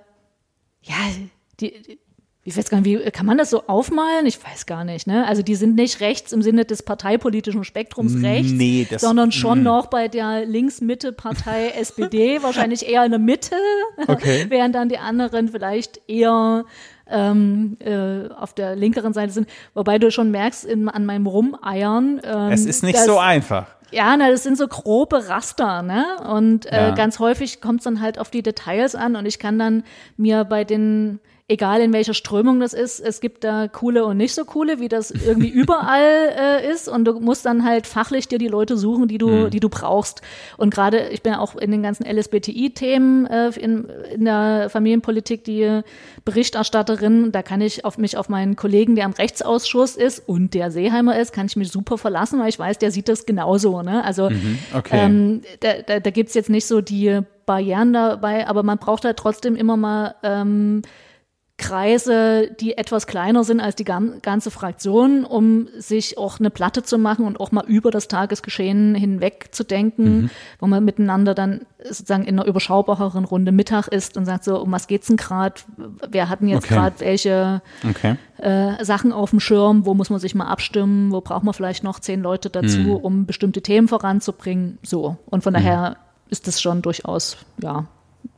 die, die ich weiß gar nicht, wie kann man das so aufmalen? Ich weiß gar nicht. Ne? Also die sind nicht rechts im Sinne des parteipolitischen Spektrums rechts, Nee, das- sondern schon noch bei der Links-Mitte-Partei SPD, wahrscheinlich eher in der Mitte, Okay. während dann die anderen vielleicht eher ähm, äh, auf der linkeren Seite sind. Wobei du schon merkst in, an meinem Rumeiern. Ähm, Es ist nicht dass- so einfach. ja, na, das sind so grobe Raster, ne? Und äh, Ja. ganz häufig kommt es dann halt auf die Details an und ich kann dann mir bei den egal in welcher Strömung das ist, es gibt da coole und nicht so coole, wie das irgendwie überall äh, ist. Und du musst dann halt fachlich dir die Leute suchen, die du, mhm. die du brauchst. Und gerade, ich bin auch in den ganzen LSBTI-Themen äh, in, in der Familienpolitik die Berichterstatterin. Da kann ich auf mich auf meinen Kollegen, der am Rechtsausschuss ist und der Seeheimer ist, kann ich mich super verlassen, weil ich weiß, der sieht das genauso. Ne? Also mhm. okay. ähm, da, da, da gibt jetzt nicht so die Barrieren dabei, aber man braucht halt trotzdem immer mal ähm, Kreise, die etwas kleiner sind als die ganze Fraktion, um sich auch eine Platte zu machen und auch mal über das Tagesgeschehen hinweg zu denken, mhm. wo man miteinander dann sozusagen in einer überschaubareren Runde Mittag isst und sagt so, um was geht's denn gerade? Wer hat denn jetzt okay. gerade welche okay. äh, Sachen auf dem Schirm? Wo muss man sich mal abstimmen? Wo braucht man vielleicht noch zehn Leute dazu, mhm. um bestimmte Themen voranzubringen? So. Und von mhm. daher ist das schon durchaus, ja,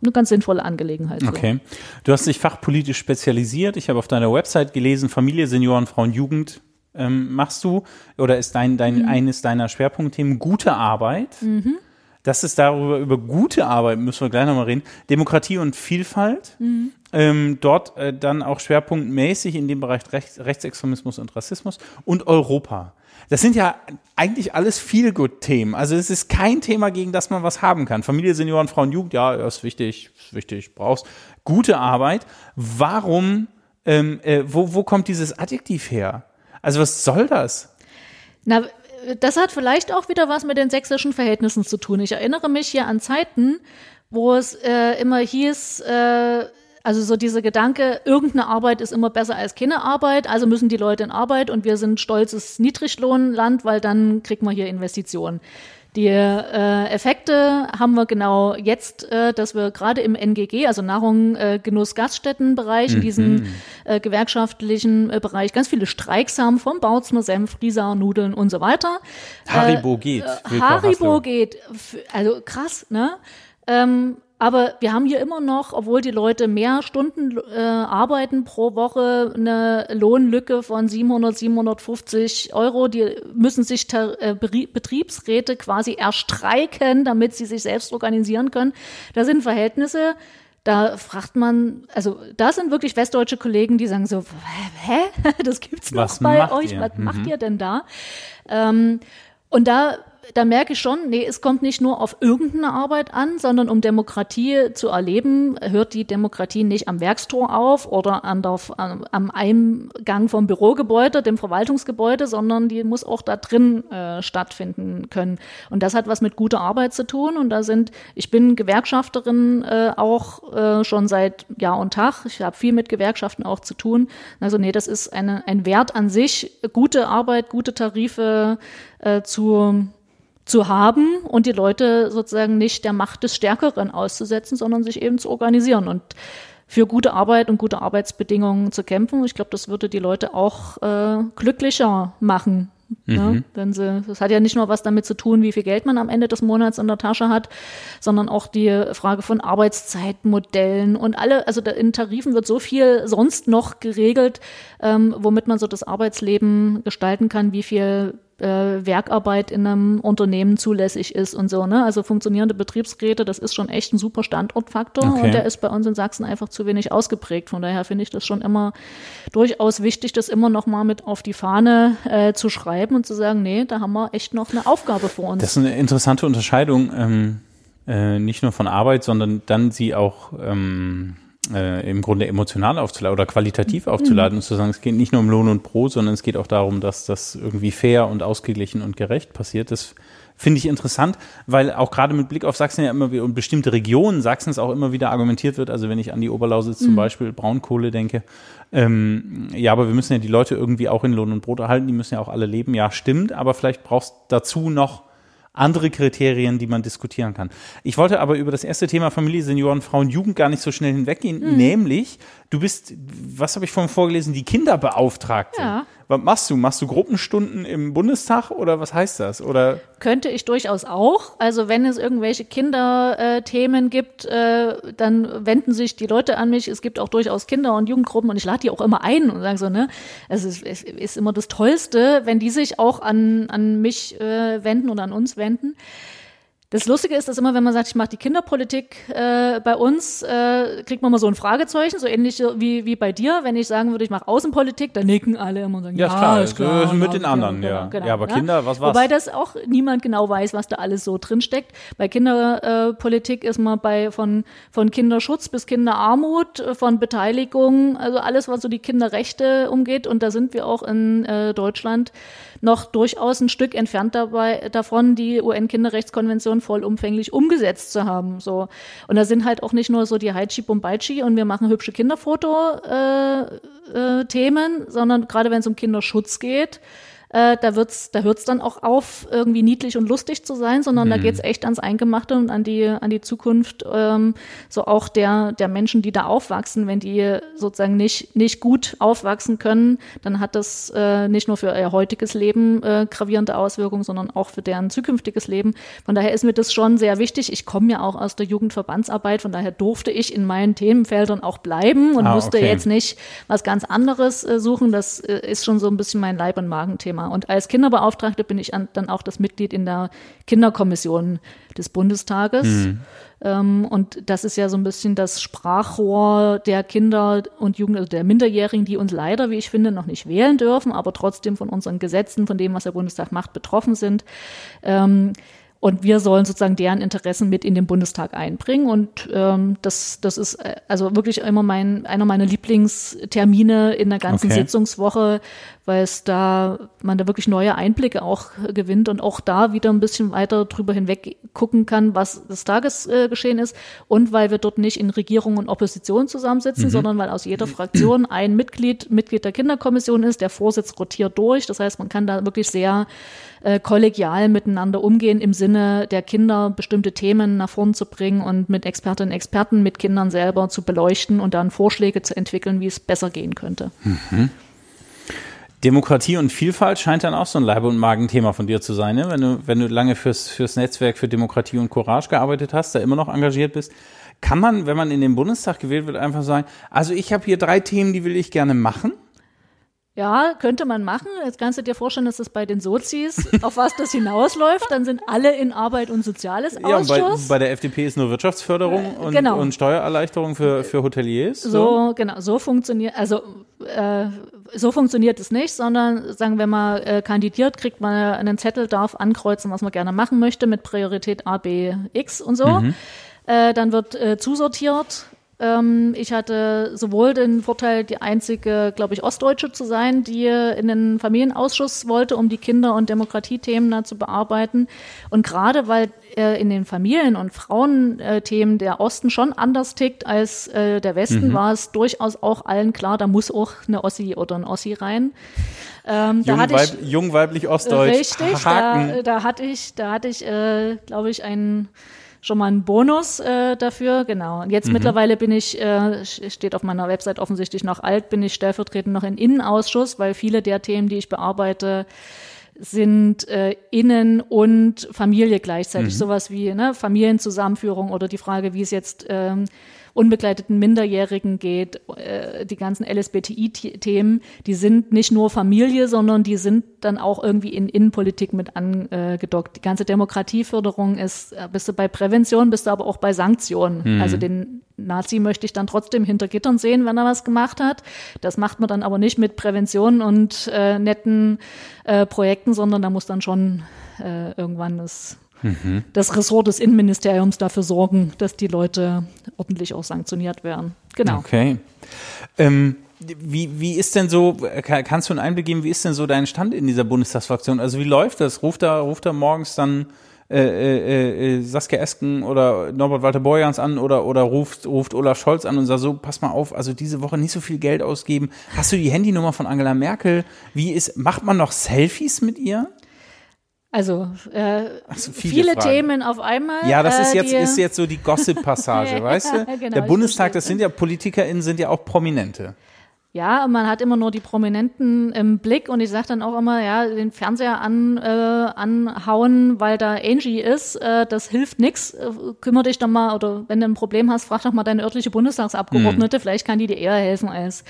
eine ganz sinnvolle Angelegenheit. So. Okay. Du hast dich fachpolitisch spezialisiert. Ich habe auf deiner Website gelesen, Familie, Senioren, Frauen, Jugend ähm, machst du oder ist dein, dein mhm. eines deiner Schwerpunktthemen gute Arbeit? Mhm. Das ist darüber, über gute Arbeit müssen wir gleich nochmal reden. Demokratie und Vielfalt. Mhm. Ähm, dort äh, dann auch schwerpunktmäßig in dem Bereich Rechts, Rechtsextremismus und Rassismus und Europa. Das sind ja eigentlich alles Feel-Good-Themen. Also es ist kein Thema, gegen das man was haben kann. Familie, Senioren, Frauen, Jugend, ja, ist wichtig, ist wichtig, brauchst gute Arbeit. Warum, ähm, äh, wo, wo kommt dieses Adjektiv her? Also was soll das? Na, das hat vielleicht auch wieder was mit den sächsischen Verhältnissen zu tun. Ich erinnere mich hier an Zeiten, wo es äh, immer hieß, äh, also so dieser Gedanke, irgendeine Arbeit ist immer besser als keine Arbeit, also müssen die Leute in Arbeit und wir sind stolzes Niedriglohnland, weil dann kriegt man hier Investitionen. Die äh, Effekte haben wir genau jetzt, äh, dass wir gerade im NGG, also Nahrung, äh, Genuss, Gaststättenbereich, mhm. in diesem äh, gewerkschaftlichen äh, Bereich, ganz viele Streiks haben vom Bautzner Senf, Risa, Nudeln und so weiter. Haribo äh, geht. Haribo geht. Also krass, ne? Ähm, aber wir haben hier immer noch, obwohl die Leute mehr Stunden äh, arbeiten pro Woche, eine Lohnlücke von 700, 750 Euro. Die müssen sich äh, Betriebsräte quasi erstreiken, damit sie sich selbst organisieren können. Da sind Verhältnisse, da fragt man, also da sind wirklich westdeutsche Kollegen, die sagen so, hä, das gibt's noch Was bei euch, ihr? was mhm. macht ihr denn da? Ähm, und da da merke ich schon, nee, es kommt nicht nur auf irgendeine Arbeit an, sondern um Demokratie zu erleben, hört die Demokratie nicht am Werkstor auf oder an der, am Eingang vom Bürogebäude, dem Verwaltungsgebäude, sondern die muss auch da drin äh, stattfinden können. Und das hat was mit guter Arbeit zu tun. Und da sind, ich bin Gewerkschafterin äh, auch äh, schon seit Jahr und Tag. Ich habe viel mit Gewerkschaften auch zu tun. Also nee, das ist eine, ein Wert an sich, gute Arbeit, gute Tarife äh, zu zu haben und die Leute sozusagen nicht der Macht des Stärkeren auszusetzen, sondern sich eben zu organisieren und für gute Arbeit und gute Arbeitsbedingungen zu kämpfen. Ich glaube, das würde die Leute auch äh, glücklicher machen. Ne? Mhm. Ne? Wenn sie, das hat ja nicht nur was damit zu tun, wie viel Geld man am Ende des Monats in der Tasche hat, sondern auch die Frage von Arbeitszeitmodellen und alle, also in Tarifen wird so viel sonst noch geregelt, ähm, womit man so das Arbeitsleben gestalten kann, wie viel äh, Werkarbeit in einem Unternehmen zulässig ist und so. Ne? Also funktionierende Betriebsräte, das ist schon echt ein super Standortfaktor okay. und der ist bei uns in Sachsen einfach zu wenig ausgeprägt. Von daher finde ich das schon immer durchaus wichtig, das immer noch mal mit auf die Fahne äh, zu schreiben und zu sagen, nee, da haben wir echt noch eine Aufgabe vor uns. Das ist eine interessante Unterscheidung, ähm, äh, nicht nur von Arbeit, sondern dann sie auch ähm, äh, im Grunde emotional aufzuladen oder qualitativ mhm. aufzuladen und zu sagen, es geht nicht nur um Lohn und Brot, sondern es geht auch darum, dass das irgendwie fair und ausgeglichen und gerecht passiert. Das finde ich interessant, weil auch gerade mit Blick auf Sachsen ja immer wieder und bestimmte Regionen Sachsens auch immer wieder argumentiert wird. Also wenn ich an die Oberlausitz mhm. zum Beispiel Braunkohle denke, ähm, ja, aber wir müssen ja die Leute irgendwie auch in Lohn und Brot erhalten, die müssen ja auch alle leben. Ja, stimmt, aber vielleicht brauchst dazu noch andere Kriterien, die man diskutieren kann. Ich wollte aber über das erste Thema Familie, Senioren, Frauen, Jugend gar nicht so schnell hinweggehen, mhm. nämlich du bist, was habe ich vorhin vorgelesen, die Kinderbeauftragte. Ja. Was machst du? Machst du Gruppenstunden im Bundestag oder was heißt das? Oder könnte ich durchaus auch. Also wenn es irgendwelche Kinderthemen gibt, äh, dann wenden sich die Leute an mich. Es gibt auch durchaus Kinder- und Jugendgruppen und ich lade die auch immer ein und sage so, ne, also es ist, ist immer das Tollste, wenn die sich auch an, an mich äh, wenden und an uns wenden. Das Lustige ist, dass immer, wenn man sagt, ich mache die Kinderpolitik äh, bei uns, äh, kriegt man mal so ein Fragezeichen, so ähnlich wie, wie bei dir. Wenn ich sagen würde, ich mache Außenpolitik, dann nicken alle immer und sagen, Ja, ist klar, ist klar. also mit den genau, anderen, genau, ja. genau, Ja, aber Kinder, was war's? Wobei das auch niemand genau weiß, was da alles so drin steckt. Bei Kinderpolitik ist man bei von, von Kinderschutz bis Kinderarmut, äh, von Beteiligung, also alles, was so die Kinderrechte umgeht. Und da sind wir auch in äh, Deutschland noch durchaus ein Stück entfernt dabei, davon, die UN-Kinderrechtskonvention vollumfänglich umgesetzt zu haben. So. Und da sind halt auch nicht nur so die Haichi Bombaichi und wir machen hübsche Kinderfoto-Themen, äh, äh, sondern gerade wenn es um Kinderschutz geht, äh, da wird's, da hört's dann auch auf, irgendwie niedlich und lustig zu sein, sondern da geht's echt ans Eingemachte und an die, an die Zukunft, ähm, so auch der, der Menschen, die da aufwachsen. Wenn die sozusagen nicht, nicht gut aufwachsen können, dann hat das äh, nicht nur für ihr heutiges Leben äh, gravierende Auswirkungen, sondern auch für deren zukünftiges Leben. Von daher ist mir das schon sehr wichtig. Ich komme ja auch aus der Jugendverbandsarbeit, von daher durfte ich in meinen Themenfeldern auch bleiben und Ah, musste okay. jetzt nicht was ganz anderes äh, suchen. Das äh, ist schon so ein bisschen mein Leib- und Magenthema. Und als Kinderbeauftragte bin ich an, dann auch das Mitglied in der Kinderkommission des Bundestages. Ähm, und das ist ja so ein bisschen das Sprachrohr der Kinder und Jugend, also der Minderjährigen, die uns leider, wie ich finde, noch nicht wählen dürfen, aber trotzdem von unseren Gesetzen, von dem, was der Bundestag macht, betroffen sind. Ähm, und wir sollen sozusagen deren Interessen mit in den Bundestag einbringen. Und ähm, das, das ist äh, also wirklich immer mein, einer meiner Lieblingstermine in der ganzen Okay. Sitzungswoche, weil es da, man da wirklich neue Einblicke auch äh, gewinnt und auch da wieder ein bisschen weiter drüber hinweg gucken kann, was das Tagesgeschehen äh, geschehen ist. Und weil wir dort nicht in Regierung und Opposition zusammensitzen, sondern weil aus jeder Fraktion ein Mitglied Mitglied der Kinderkommission ist. Der Vorsitz rotiert durch. Das heißt, man kann da wirklich sehr äh, kollegial miteinander umgehen im Sinne der Kinder, bestimmte Themen nach vorn zu bringen und mit Expertinnen und Experten, mit Kindern selber zu beleuchten und dann Vorschläge zu entwickeln, wie es besser gehen könnte. Demokratie und Vielfalt scheint dann auch so ein Leib- und Magenthema von dir zu sein, ne? wenn, du, wenn du lange fürs, fürs Netzwerk für Demokratie und Courage gearbeitet hast, da immer noch engagiert bist. Kann man, wenn man in den Bundestag gewählt wird, einfach sagen, also ich habe hier drei Themen, die will ich gerne machen? Ja, könnte man machen. Jetzt kannst du dir vorstellen, dass das bei den Sozis, auf was das hinausläuft, dann sind alle in Arbeit und Soziales Ja, und bei, Ausschuss. bei der FDP ist nur Wirtschaftsförderung und, genau. und Steuererleichterung für, für Hoteliers. So, genau, so funktioniert, also äh, so funktioniert es nicht, sondern sagen, wenn man äh, kandidiert, kriegt man einen Zettel, darf ankreuzen, was man gerne machen möchte, mit Priorität A, B, X und so. Äh, dann wird äh, zusortiert. Ähm, ich hatte sowohl den Vorteil, die einzige, glaube ich, Ostdeutsche zu sein, die in den Familienausschuss wollte, um die Kinder- und Demokratiethemen da zu bearbeiten. Und gerade weil äh, in den Familien- und Frauenthemen der Osten schon anders tickt als äh, der Westen, war es durchaus auch allen klar, da muss auch eine Ossi oder ein Ossi rein. Ähm, da Jung, hatte ich, jung weiblich Ostdeutsch. Richtig, da, da hatte ich, da hatte ich, äh, glaube ich, einen schon mal einen Bonus äh, dafür, genau. Und jetzt Mhm. mittlerweile bin ich, äh, steht auf meiner Website offensichtlich noch alt, bin ich stellvertretend noch im Innenausschuss, weil viele der Themen, die ich bearbeite, sind äh, Innen- und Familie gleichzeitig. Sowas wie ne, Familienzusammenführung oder die Frage, wie es jetzt ähm, unbegleiteten Minderjährigen geht, äh, die ganzen LSBTI-Themen, die sind nicht nur Familie, sondern die sind dann auch irgendwie in Innenpolitik mit angedockt. Die ganze Demokratieförderung ist, äh, bist du bei Prävention, bist du aber auch bei Sanktionen. Also den Nazi möchte ich dann trotzdem hinter Gittern sehen, wenn er was gemacht hat. Das macht man dann aber nicht mit Prävention und äh, netten äh, Projekten, sondern da muss dann schon äh, irgendwann das das Ressort des Innenministeriums dafür sorgen, dass die Leute ordentlich auch sanktioniert werden. Genau. Okay. Ähm, wie, wie ist denn so, kann- kannst du einen Einblick geben, wie ist denn so dein Stand in dieser Bundestagsfraktion? Also wie läuft das? Ruft da, ruft da morgens dann äh, äh, äh, Saskia Esken oder Norbert Walter Borjans an oder, oder ruft, ruft Olaf Scholz an und sagt so, pass mal auf, also diese Woche nicht so viel Geld ausgeben. Hast du die Handynummer von Angela Merkel? Wie ist, macht man noch Selfies mit ihr? Also äh, so, viele viele. Themen auf einmal. Ja, das ist äh, jetzt, ist jetzt so die Gossip-Passage, weißt du? genau, Der Bundestag, das sind ja PolitikerInnen, sind ja auch Prominente. Ja, man hat immer nur die Prominenten im Blick und ich sage dann auch immer, ja, den Fernseher an, äh, anhauen, weil da Angie ist, äh, das hilft nix. Äh, kümmere dich doch mal, oder wenn du ein Problem hast, frag doch mal deine örtliche Bundestagsabgeordnete, mhm. vielleicht kann die dir eher helfen als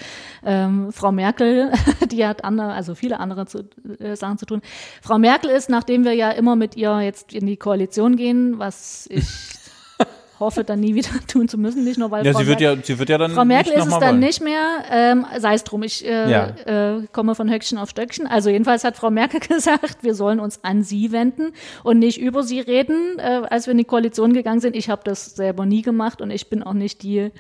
ähm, Frau Merkel, die hat andere, also viele andere zu, äh, Sachen zu tun. Frau Merkel ist, nachdem wir ja immer mit ihr jetzt in die Koalition gehen, was ich hoffe, dann nie wieder tun zu müssen, nicht nur weil ja, Frau sie wird Merkel, ja, sie wird ja dann Frau Merkel ist es dann wollen. nicht mehr, ähm, sei es drum, ich äh, ja. äh, komme von Höckchen auf Stöckchen. Also jedenfalls hat Frau Merkel gesagt, wir sollen uns an sie wenden und nicht über sie reden, äh, als wir in die Koalition gegangen sind. Ich habe das selber nie gemacht und ich bin auch nicht die,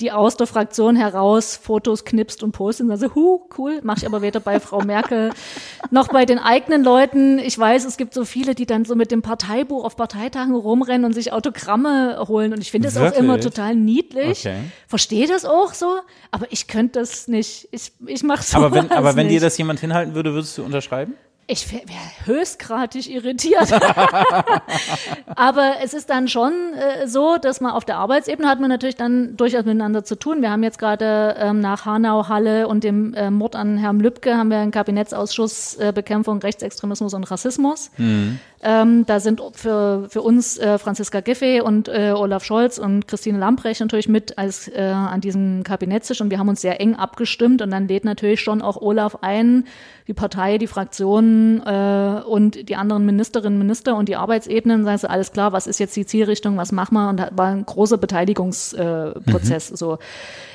die aus der Fraktion heraus Fotos knipst und postet also, hu, cool, mache ich aber weder bei Frau Merkel noch bei den eigenen Leuten. Ich weiß, es gibt so viele, die dann so mit dem Parteibuch auf Parteitagen rumrennen und sich Autogramme holen und ich finde das auch immer total niedlich. Okay. Verstehe das auch so, aber ich könnte das nicht. Ich, ich mache so. Aber wenn, aber wenn dir das jemand hinhalten würde, würdest du unterschreiben? Ich wäre höchstgradig irritiert. Aber es ist dann schon äh, so, dass man auf der Arbeitsebene hat man natürlich dann durchaus miteinander zu tun. Wir haben jetzt gerade ähm, nach Hanau, Halle und dem äh, Mord an Herrn Lübcke haben wir einen Kabinettsausschuss äh, Bekämpfung Rechtsextremismus und Rassismus. Mhm. Ähm, da sind für, für uns äh, Franziska Giffey und äh, Olaf Scholz und Christine Lamprecht natürlich mit als äh, an diesem Kabinettstisch und wir haben uns sehr eng abgestimmt und dann lädt natürlich schon auch Olaf ein, die Partei, die Fraktionen äh, und die anderen Ministerinnen, Minister und die Arbeitsebenen, sagen sie, alles klar, was ist jetzt die Zielrichtung, was machen wir? Und da war ein großer Beteiligungsprozess. Äh, mhm. So.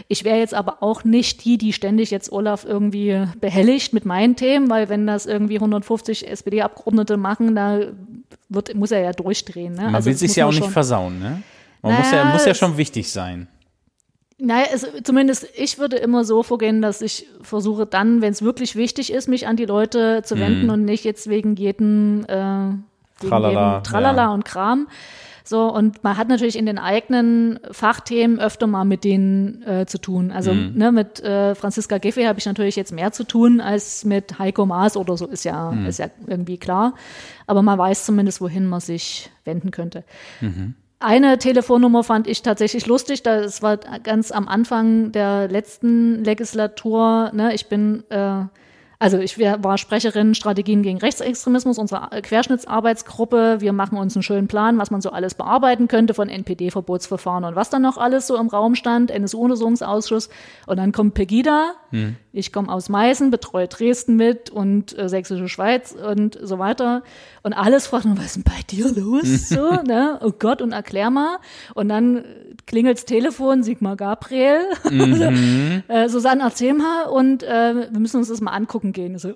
Ich wäre jetzt aber auch nicht die, die ständig jetzt Olaf irgendwie behelligt mit meinen Themen, weil wenn das irgendwie 150 SPD-Abgeordnete machen, da wird, muss er ja durchdrehen. Ne? Man also will sich ja auch nicht versauen, ne? Man naja, muss, ja, muss ja schon wichtig sein. Naja, es, zumindest ich würde immer so vorgehen, dass ich versuche dann, wenn es wirklich wichtig ist, mich an die Leute zu wenden mhm. und nicht jetzt wegen jedem, äh, wegen Tralala, jedem Tralala ja. und Kram. So, und man hat natürlich in den eigenen Fachthemen öfter mal mit denen äh, zu tun. Also mhm. ne, mit äh, Franziska Giffey habe ich natürlich jetzt mehr zu tun als mit Heiko Maas oder so, ist ja, mhm. ist ja irgendwie klar. Aber man weiß zumindest, wohin man sich wenden könnte. Mhm. Eine Telefonnummer fand ich tatsächlich lustig. Das war ganz am Anfang der letzten Legislatur. Ne? Ich bin äh, also ich war Sprecherin Strategien gegen Rechtsextremismus unserer Querschnittsarbeitsgruppe. Wir machen uns einen schönen Plan, was man so alles bearbeiten könnte von NPD-Verbotsverfahren und was dann noch alles so im Raum stand, NSU-Untersuchungsausschuss. Und dann kommt Pegida. Hm. Ich komme aus Meißen, betreue Dresden mit und äh, Sächsische Schweiz und so weiter. Und alles fragt man, was ist denn bei dir los? so, ne? Oh Gott, und erklär mal. Und dann klingelt's Telefon, Sigmar Gabriel. Mhm. äh, Susanne, erzähl mal und äh, wir müssen uns das mal angucken gehen. So,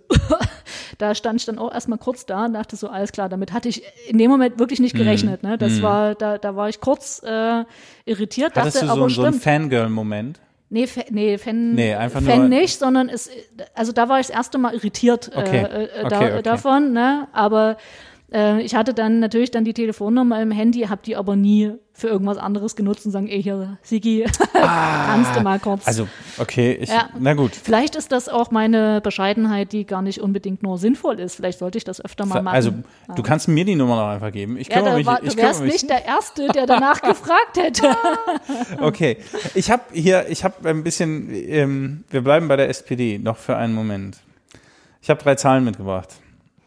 da stand ich dann auch erstmal kurz da und dachte so, alles klar, damit hatte ich in dem Moment wirklich nicht mhm. gerechnet. Ne? Das mhm. war, da, da war ich kurz äh, irritiert. Hattest dachte, du so, aber so einen Fangirl-Moment? Nee, Fa nee, Fan, nee, einfach Fan nur nicht, sondern es, also da war ich das erste Mal irritiert okay. äh, äh, da, okay, okay. davon, ne? Aber äh, ich hatte dann natürlich dann die Telefonnummer im Handy, habe die aber nie für irgendwas anderes genutzt und sagen, ey, hier, Sigi, ah, kannst du mal kurz. Also, okay, ich, ja. na gut. Vielleicht ist das auch meine Bescheidenheit, die gar nicht unbedingt nur sinnvoll ist. Vielleicht sollte ich das öfter mal machen. Also, ja. du kannst mir die Nummer noch einfach geben. Ich ja, mich, war, ich du wärst nicht der Erste, der danach gefragt hätte. okay, ich habe hier, ich habe ein bisschen, ähm, wir bleiben bei der SPD noch für einen Moment. Ich habe drei Zahlen mitgebracht.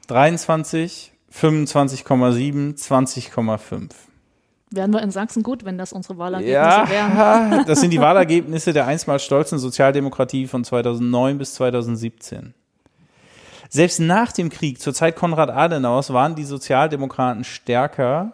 23, 25,7, 20,5. Wären wir in Sachsen gut, wenn das unsere Wahlergebnisse ja, wären? das sind die Wahlergebnisse der einstmal stolzen Sozialdemokratie von 2009 bis 2017. Selbst nach dem Krieg, zur Zeit Konrad Adenauers, waren die Sozialdemokraten stärker.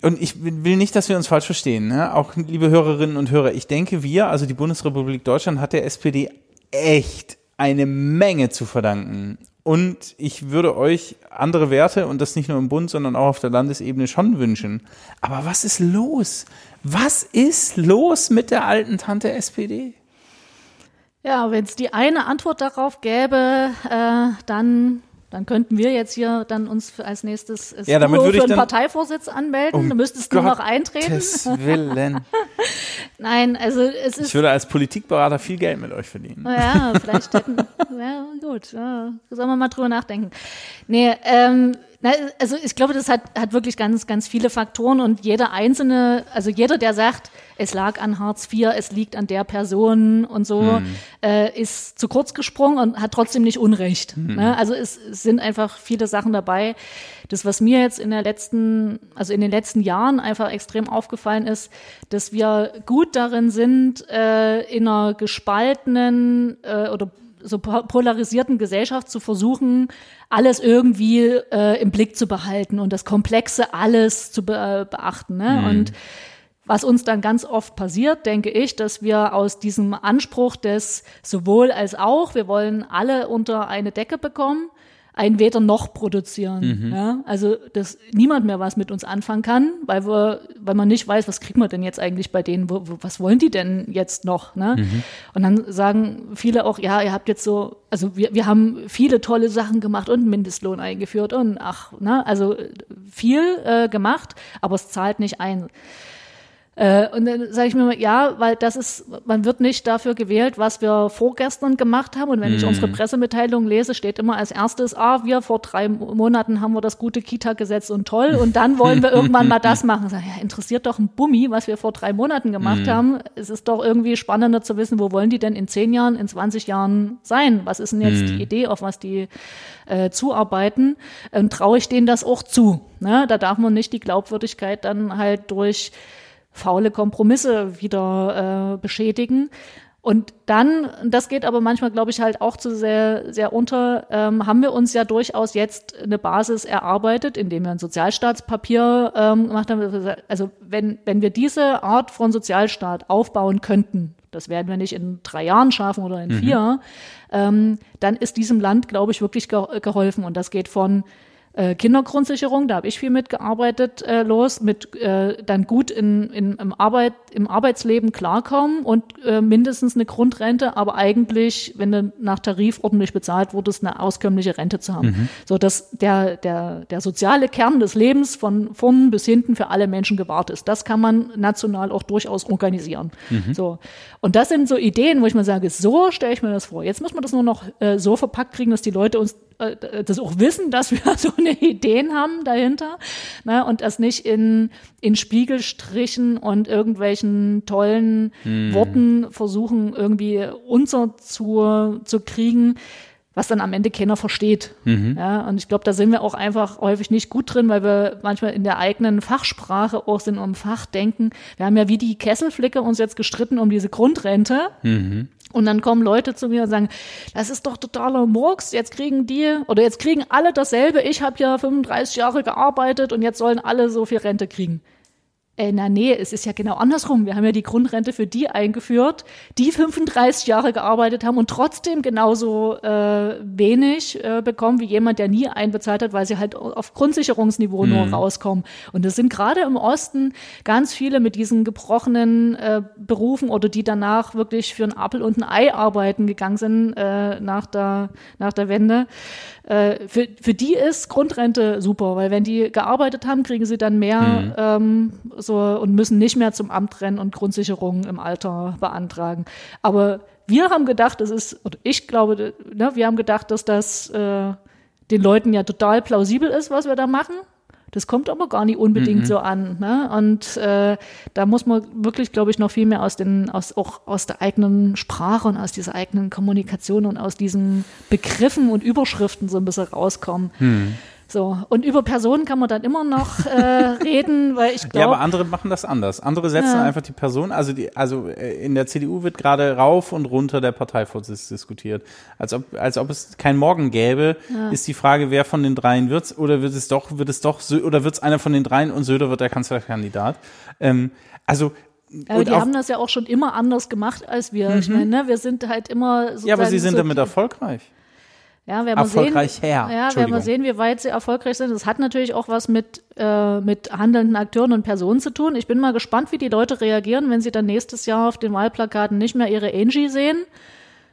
Und ich will nicht, dass wir uns falsch verstehen. Ne? Auch liebe Hörerinnen und Hörer, ich denke, wir, also die Bundesrepublik Deutschland, hat der SPD echt eine Menge zu verdanken. Und ich würde euch andere Werte und das nicht nur im Bund, sondern auch auf der Landesebene schon wünschen. Aber was ist los? Was ist los mit der alten Tante SPD? Ja, wenn es die eine Antwort darauf gäbe, äh, dann dann könnten wir jetzt hier dann uns als nächstes äh, ja, damit würde für einen Parteivorsitz anmelden. Um du müsstest Gott nur noch eintreten. Willen. Nein, also es ist. Ich würde als Politikberater viel Geld mit euch verdienen. Ja, vielleicht hätten. ja, gut. Ja, sollen wir mal drüber nachdenken. Nee, ähm, also ich glaube, das hat, hat wirklich ganz, ganz viele Faktoren und jeder einzelne, also jeder, der sagt, es lag an Hartz IV, es liegt an der Person und so, mhm. äh, ist zu kurz gesprungen und hat trotzdem nicht Unrecht. Mhm. Ne? Also es, es, sind einfach viele Sachen dabei. Das, was mir jetzt in der letzten, also in den letzten Jahren einfach extrem aufgefallen ist, dass wir gut darin sind, äh, in einer gespaltenen äh, oder so polarisierten Gesellschaft zu versuchen, alles irgendwie äh, im Blick zu behalten und das Komplexe alles zu be äh, beachten. Ne? Mhm. Und was uns dann ganz oft passiert, denke ich, dass wir aus diesem Anspruch des sowohl als auch, wir wollen alle unter eine Decke bekommen, ein Weder noch produzieren. Mhm. Ja? Also, dass niemand mehr was mit uns anfangen kann, weil wir, weil man nicht weiß, was kriegt man denn jetzt eigentlich bei denen, wo, wo, was wollen die denn jetzt noch? Ne? Mhm. Und dann sagen viele auch, ja, ihr habt jetzt so, also wir, wir haben viele tolle Sachen gemacht und Mindestlohn eingeführt und ach, ne, also viel äh, gemacht, aber es zahlt nicht ein. Äh, und dann sage ich mir mal, ja, weil das ist, man wird nicht dafür gewählt, was wir vorgestern gemacht haben. Und wenn mm. ich mhm. unsere Pressemitteilung lese, steht immer als erstes, ah, wir vor drei Monaten haben wir das gute Kita-Gesetz und toll. Und dann wollen wir irgendwann mal das machen. Sag, ja, interessiert doch ein Bummi, was wir vor drei Monaten gemacht mm. haben. Es ist doch irgendwie spannender zu wissen, wo wollen die denn in zehn Jahren, in 20 Jahren sein? Was ist denn jetzt mm. die Idee, auf was die äh, zuarbeiten? Ähm, Traue ich denen das auch zu? Ne? Da darf man nicht die Glaubwürdigkeit dann halt durch faule Kompromisse wieder äh, beschädigen. Und dann, das geht aber manchmal, glaube ich, halt auch zu sehr, sehr unter, ähm, haben wir uns ja durchaus jetzt eine Basis erarbeitet, indem wir ein Sozialstaatspapier ähm, gemacht haben. Also wenn, wenn wir diese Art von Sozialstaat aufbauen könnten, das werden wir nicht in drei Jahren schaffen oder in mhm. vier, ähm, dann ist diesem Land, glaube ich, wirklich geholfen. Und das geht von äh, Kindergrundsicherung, da habe ich viel mitgearbeitet, äh, los, mit äh, dann gut in, in, im, Arbeit, im Arbeitsleben klarkommen und äh, mindestens eine Grundrente, aber eigentlich, wenn du nach Tarif ordentlich bezahlt wurdest, eine auskömmliche Rente zu haben. Mhm. So dass der, der, der soziale Kern des Lebens von vorn bis hinten für alle Menschen gewahrt ist. Das kann man national auch durchaus organisieren. Mhm. So. Und das sind so Ideen, wo ich mir sage, so stelle ich mir das vor. Jetzt muss man das nur noch äh, so verpackt kriegen, dass die Leute uns das auch wissen, dass wir so eine Ideen haben dahinter ne, und das nicht in, in Spiegelstrichen und irgendwelchen tollen hm. Worten versuchen irgendwie unser zu, zu kriegen, was dann am Ende keiner versteht. Mhm. Ja, und ich glaube, da sind wir auch einfach häufig nicht gut drin, weil wir manchmal in der eigenen Fachsprache auch sind, um Fachdenken. Wir haben ja wie die Kesselflicke uns jetzt gestritten um diese Grundrente. Mhm. Und dann kommen Leute zu mir und sagen, das ist doch totaler Murks, jetzt kriegen die oder jetzt kriegen alle dasselbe. Ich habe ja 35 Jahre gearbeitet und jetzt sollen alle so viel Rente kriegen. Äh, na nee, es ist ja genau andersrum. Wir haben ja die Grundrente für die eingeführt, die 35 Jahre gearbeitet haben und trotzdem genauso äh, wenig äh, bekommen wie jemand, der nie einbezahlt hat, weil sie halt auf Grundsicherungsniveau mhm. nur rauskommen. Und es sind gerade im Osten ganz viele mit diesen gebrochenen äh, Berufen oder die danach wirklich für ein Apfel und ein Ei arbeiten gegangen sind äh, nach, der, nach der Wende. Äh, für, für die ist Grundrente super, weil wenn die gearbeitet haben, kriegen sie dann mehr mhm. ähm, so und müssen nicht mehr zum Amt rennen und Grundsicherung im Alter beantragen. Aber wir haben gedacht, das ist, oder ich glaube, ne, wir haben gedacht, dass das äh, den Leuten ja total plausibel ist, was wir da machen. Das kommt aber gar nicht unbedingt mhm. so an. Ne? Und äh, da muss man wirklich, glaube ich, noch viel mehr aus den, aus, auch aus der eigenen Sprache und aus dieser eigenen Kommunikation und aus diesen Begriffen und Überschriften so ein bisschen rauskommen. Mhm. So, und über Personen kann man dann immer noch äh, reden, weil ich glaube. Ja, aber andere machen das anders. Andere setzen ja. einfach die Person, also die, also äh, in der CDU wird gerade rauf und runter der Parteivorsitz diskutiert. Als ob, als ob es kein Morgen gäbe, ja. ist die Frage, wer von den dreien wird's, oder wird es doch, wird es doch, oder wird es einer von den dreien und Söder wird der Kanzlerkandidat. Ähm, also aber die haben das ja auch schon immer anders gemacht als wir. Mhm. Ich meine, ne, wir sind halt immer Ja, aber sie sind so damit erfolgreich. Ja, werden wir erfolgreich sehen, her. Ja, werden wir sehen, wie weit sie erfolgreich sind. Das hat natürlich auch was mit, äh, mit handelnden Akteuren und Personen zu tun. Ich bin mal gespannt, wie die Leute reagieren, wenn sie dann nächstes Jahr auf den Wahlplakaten nicht mehr ihre Angie sehen,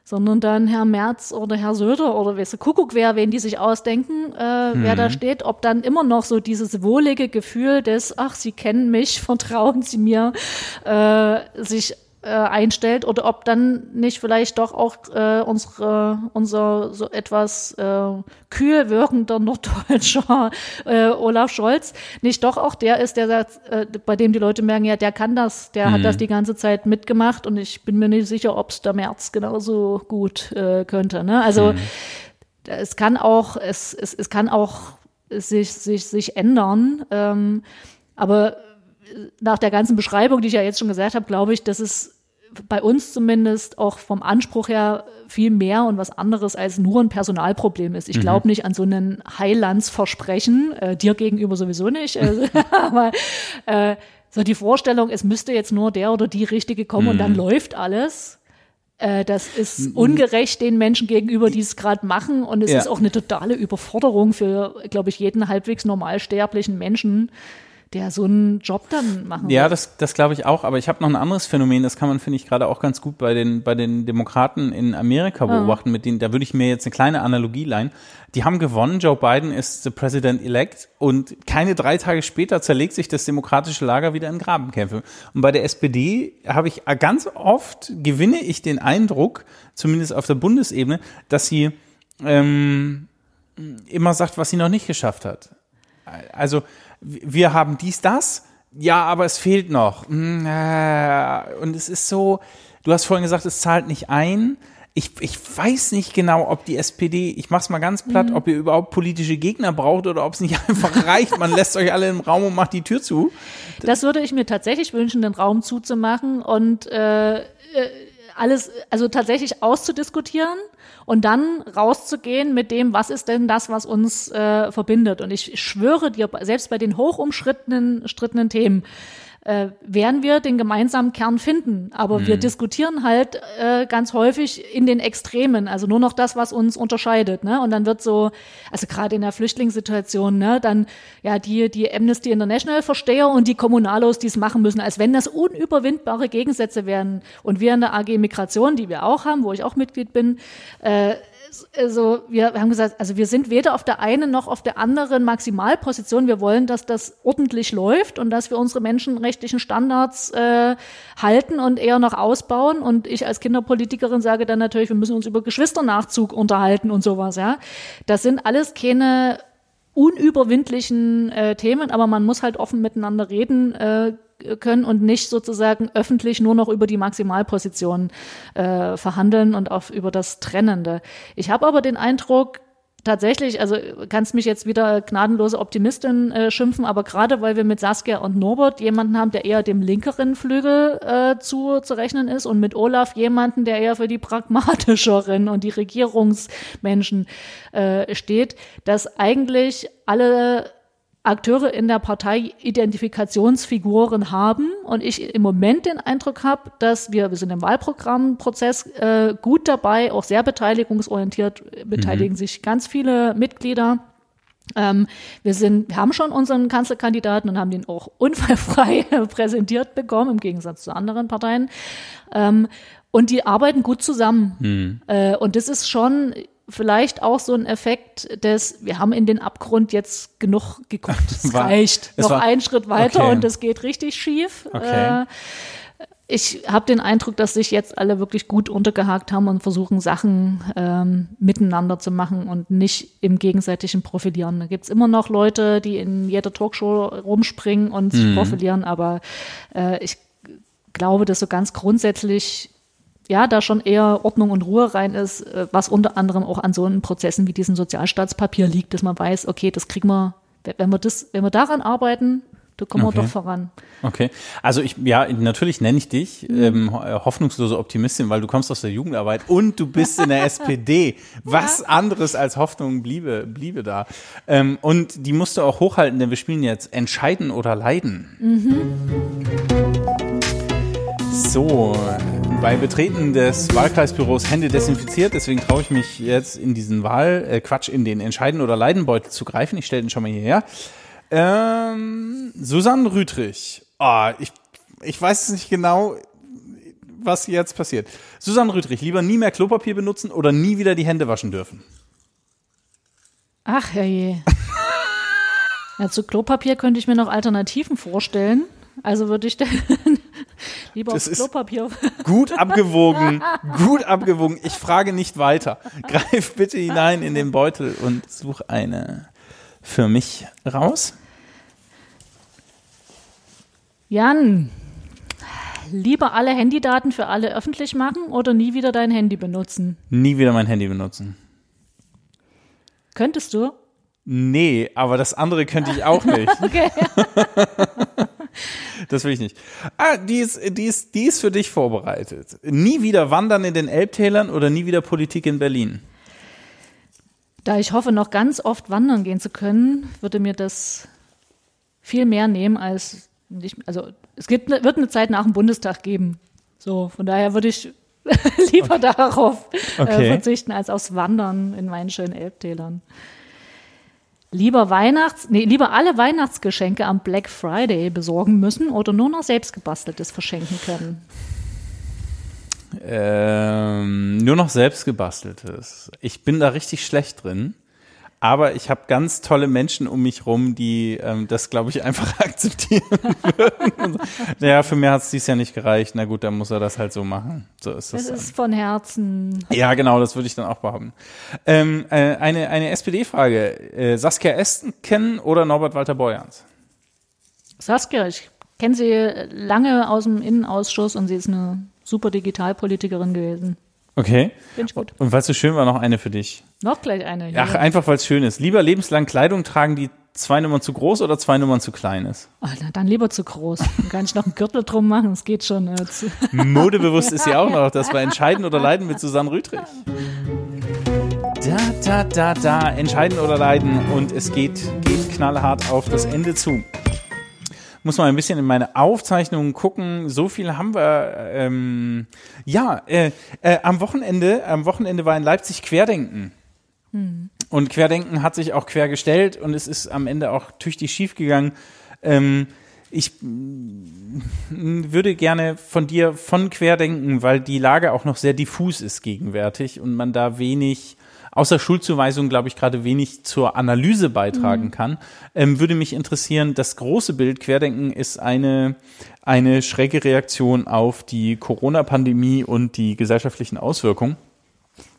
sondern dann Herr Merz oder Herr Söder oder weißt du, Kuckuck wer, wen die sich ausdenken, äh, hm. wer da mhm. steht, ob dann immer noch so dieses wohlige Gefühl des, ach, Sie kennen mich, vertrauen Sie mir, äh, sich äh, einstellt oder ob dann nicht vielleicht doch auch äh, unsere, unser so etwas äh, kühl wirkender norddeutscher äh, Olaf Scholz nicht doch auch der ist, der sagt, äh, bei dem die Leute merken, ja, der kann das, der mhm. hat das die ganze Zeit mitgemacht und ich bin mir nicht sicher, ob es der März genauso gut äh, könnte. Ne? Also mhm. es kann auch, es, es, es kann auch sich, sich, sich ändern. Ähm, aber nach der ganzen Beschreibung, die ich ja jetzt schon gesagt habe, glaube ich, dass es bei uns zumindest auch vom Anspruch her viel mehr und was anderes als nur ein Personalproblem ist. Ich mhm. glaube nicht an so einen Heilandsversprechen, äh, dir gegenüber sowieso nicht, äh, aber äh, so die Vorstellung, es müsste jetzt nur der oder die Richtige kommen mhm. und dann mhm. läuft alles. Äh, das ist ungerecht den Menschen gegenüber, die es gerade machen. Und es ja. ist auch eine totale Überforderung für, glaube ich, jeden halbwegs normalsterblichen Menschen, der so einen Job dann machen Ja, wird. das, das glaube ich auch. Aber ich habe noch ein anderes Phänomen, das kann man, finde ich, gerade auch ganz gut bei den, bei den Demokraten in Amerika beobachten, ja. mit denen, da würde ich mir jetzt eine kleine Analogie leihen. Die haben gewonnen, Joe Biden ist the President-elect und keine drei Tage später zerlegt sich das demokratische Lager wieder in Grabenkämpfe. Und bei der SPD habe ich ganz oft, gewinne ich den Eindruck, zumindest auf der Bundesebene, dass sie ähm, immer sagt, was sie noch nicht geschafft hat. Also wir haben dies, das, ja, aber es fehlt noch. Hm, äh, und es ist so, du hast vorhin gesagt, es zahlt nicht ein. Ich, ich weiß nicht genau, ob die SPD, ich mach's mal ganz platt, mhm. ob ihr überhaupt politische Gegner braucht oder ob es nicht einfach reicht, man lässt euch alle im Raum und macht die Tür zu. Das würde ich mir tatsächlich wünschen, den Raum zuzumachen und äh, äh alles, also tatsächlich auszudiskutieren und dann rauszugehen mit dem, was ist denn das, was uns äh, verbindet. Und ich schwöre dir, selbst bei den hochumstrittenen Themen, äh, werden wir den gemeinsamen Kern finden. Aber mhm. wir diskutieren halt äh, ganz häufig in den Extremen, also nur noch das, was uns unterscheidet. Ne? Und dann wird so, also gerade in der Flüchtlingssituation, ne, dann ja die, die Amnesty International Versteher und die Kommunalos, die es machen müssen, als wenn das unüberwindbare Gegensätze wären. Und wir in der AG Migration, die wir auch haben, wo ich auch Mitglied bin, äh, also wir haben gesagt, also wir sind weder auf der einen noch auf der anderen Maximalposition. Wir wollen, dass das ordentlich läuft und dass wir unsere menschenrechtlichen Standards äh, halten und eher noch ausbauen. Und ich als Kinderpolitikerin sage dann natürlich, wir müssen uns über Geschwisternachzug unterhalten und sowas. Ja, das sind alles keine unüberwindlichen äh, Themen, aber man muss halt offen miteinander reden. Äh, können und nicht sozusagen öffentlich nur noch über die Maximalposition äh, verhandeln und auch über das Trennende. Ich habe aber den Eindruck, tatsächlich, also kannst mich jetzt wieder gnadenlose Optimistin äh, schimpfen, aber gerade weil wir mit Saskia und Norbert jemanden haben, der eher dem linkeren Flügel äh, zu, zu rechnen ist und mit Olaf jemanden, der eher für die pragmatischeren und die Regierungsmenschen äh, steht, dass eigentlich alle Akteure in der Partei Identifikationsfiguren haben und ich im Moment den Eindruck habe, dass wir, wir sind im Wahlprogrammprozess äh, gut dabei, auch sehr beteiligungsorientiert, beteiligen mhm. sich ganz viele Mitglieder. Ähm, wir sind, wir haben schon unseren Kanzlerkandidaten und haben den auch unfallfrei präsentiert bekommen, im Gegensatz zu anderen Parteien. Ähm, und die arbeiten gut zusammen. Mhm. Äh, und das ist schon, vielleicht auch so ein Effekt des, wir haben in den Abgrund jetzt genug geguckt, es reicht. Es Noch einen Schritt weiter okay. und es geht richtig schief. Okay. Äh, ich habe den Eindruck, dass sich jetzt alle wirklich gut untergehakt haben und versuchen, Sachen ähm, miteinander zu machen und nicht im gegenseitigen Profilieren. Da gibt es immer noch Leute, die in jeder Talkshow rumspringen und sich mhm. profilieren, aber äh, ich glaube, dass so ganz grundsätzlich ja, da schon eher Ordnung und Ruhe rein ist, äh, was unter anderem auch an so einen Prozessen wie diesem Sozialstaatspapier liegt, dass man weiß, okay, das kriegen wir, wenn wir das, wenn wir daran arbeiten, da kommen okay. wir doch voran. Okay. Also ich, ja, natürlich nenne ich dich mhm. ähm, hoffnungslose Optimistin, weil du kommst aus der Jugendarbeit und du bist in der SPD. Was ja. anderes als Hoffnung bliebe, bliebe da. Ähm, und die musst du auch hochhalten, denn wir spielen jetzt Entscheiden oder Leiden. Mhm. So, bei Betreten des Wahlkreisbüros Hände desinfiziert, deswegen traue ich mich jetzt in diesen Wahl, äh, Quatsch, in den Entscheiden- oder Leidenbeutel zu greifen. Ich stelle den schon mal hierher. Ähm, Susanne Rüdrich. Oh, ich, ich weiß nicht genau, was jetzt passiert. Susanne Rüdrich, lieber nie mehr Klopapier benutzen oder nie wieder die Hände waschen dürfen? Ach, herrje. ja, zu Klopapier könnte ich mir noch Alternativen vorstellen. Also würde ich dann Lieber Das aufs Klopapier. Gut abgewogen, gut abgewogen. Ich frage nicht weiter. Greif bitte hinein in den Beutel und such eine für mich raus. Jan, lieber alle Handydaten für alle öffentlich machen oder nie wieder dein Handy benutzen? Nie wieder mein Handy benutzen. Könntest du? Nee, aber das andere könnte ich auch nicht. Okay. Das will ich nicht. Ah, die ist, die ist, die ist für dich vorbereitet. Nie wieder wandern in den Elbtälern oder nie wieder Politik in Berlin. Da ich hoffe, noch ganz oft wandern gehen zu können, würde mir das viel mehr nehmen als nicht, also es gibt, ne- wird eine Zeit nach dem Bundestag geben. So, von daher würde ich lieber darauf Okay. äh, verzichten als aufs Wandern in meinen schönen Elbtälern. Lieber Weihnachts, nee, lieber alle Weihnachtsgeschenke am Black Friday besorgen müssen oder nur noch selbstgebasteltes verschenken können. Ähm, nur noch selbst gebasteltes. Ich bin da richtig schlecht drin. Aber ich habe ganz tolle Menschen um mich rum, die ähm, das, glaube ich, einfach akzeptieren würden. naja, für mir hat es dies Jahr nicht gereicht. Na gut, dann muss er das halt so machen. So ist das. Das dann. ist von Herzen. Ja, genau, das würde ich dann auch behaupten. Ähm, äh, eine eine SPD-Frage. Äh, Saskia Esten kennen oder Norbert Walter Borjans? Saskia, ich kenne sie lange aus dem Innenausschuss und sie ist eine super Digitalpolitikerin gewesen. Okay. Finde ich gut. Und weil es so schön war, noch eine für dich. Noch gleich eine. Hier. Ach, einfach weil es schön ist. Lieber lebenslang Kleidung tragen, die zwei Nummern zu groß oder zwei Nummern zu klein ist? Oh, na, dann lieber zu groß. Dann kann ich noch einen Gürtel drum machen, es geht schon. Äh. Modebewusst ist sie auch noch. Das war Entscheiden oder Leiden mit Susanne Rüttrich. Da, da, da, da. Entscheiden oder Leiden. Und es geht, geht knallhart auf das Ende zu. Muss mal ein bisschen in meine Aufzeichnungen gucken. So viel haben wir. Ähm, ja, äh, äh, am Wochenende, am Wochenende war in Leipzig Querdenken. Und Querdenken hat sich auch quer gestellt und es ist am Ende auch tüchtig schiefgegangen. Ähm, ich würde gerne von dir von Querdenken, weil die Lage auch noch sehr diffus ist gegenwärtig und man da wenig, außer Schuldzuweisung, glaube ich, gerade wenig zur Analyse beitragen kann, ähm, würde mich interessieren, das große Bild Querdenken ist eine, eine schräge Reaktion auf die Corona-Pandemie und die gesellschaftlichen Auswirkungen.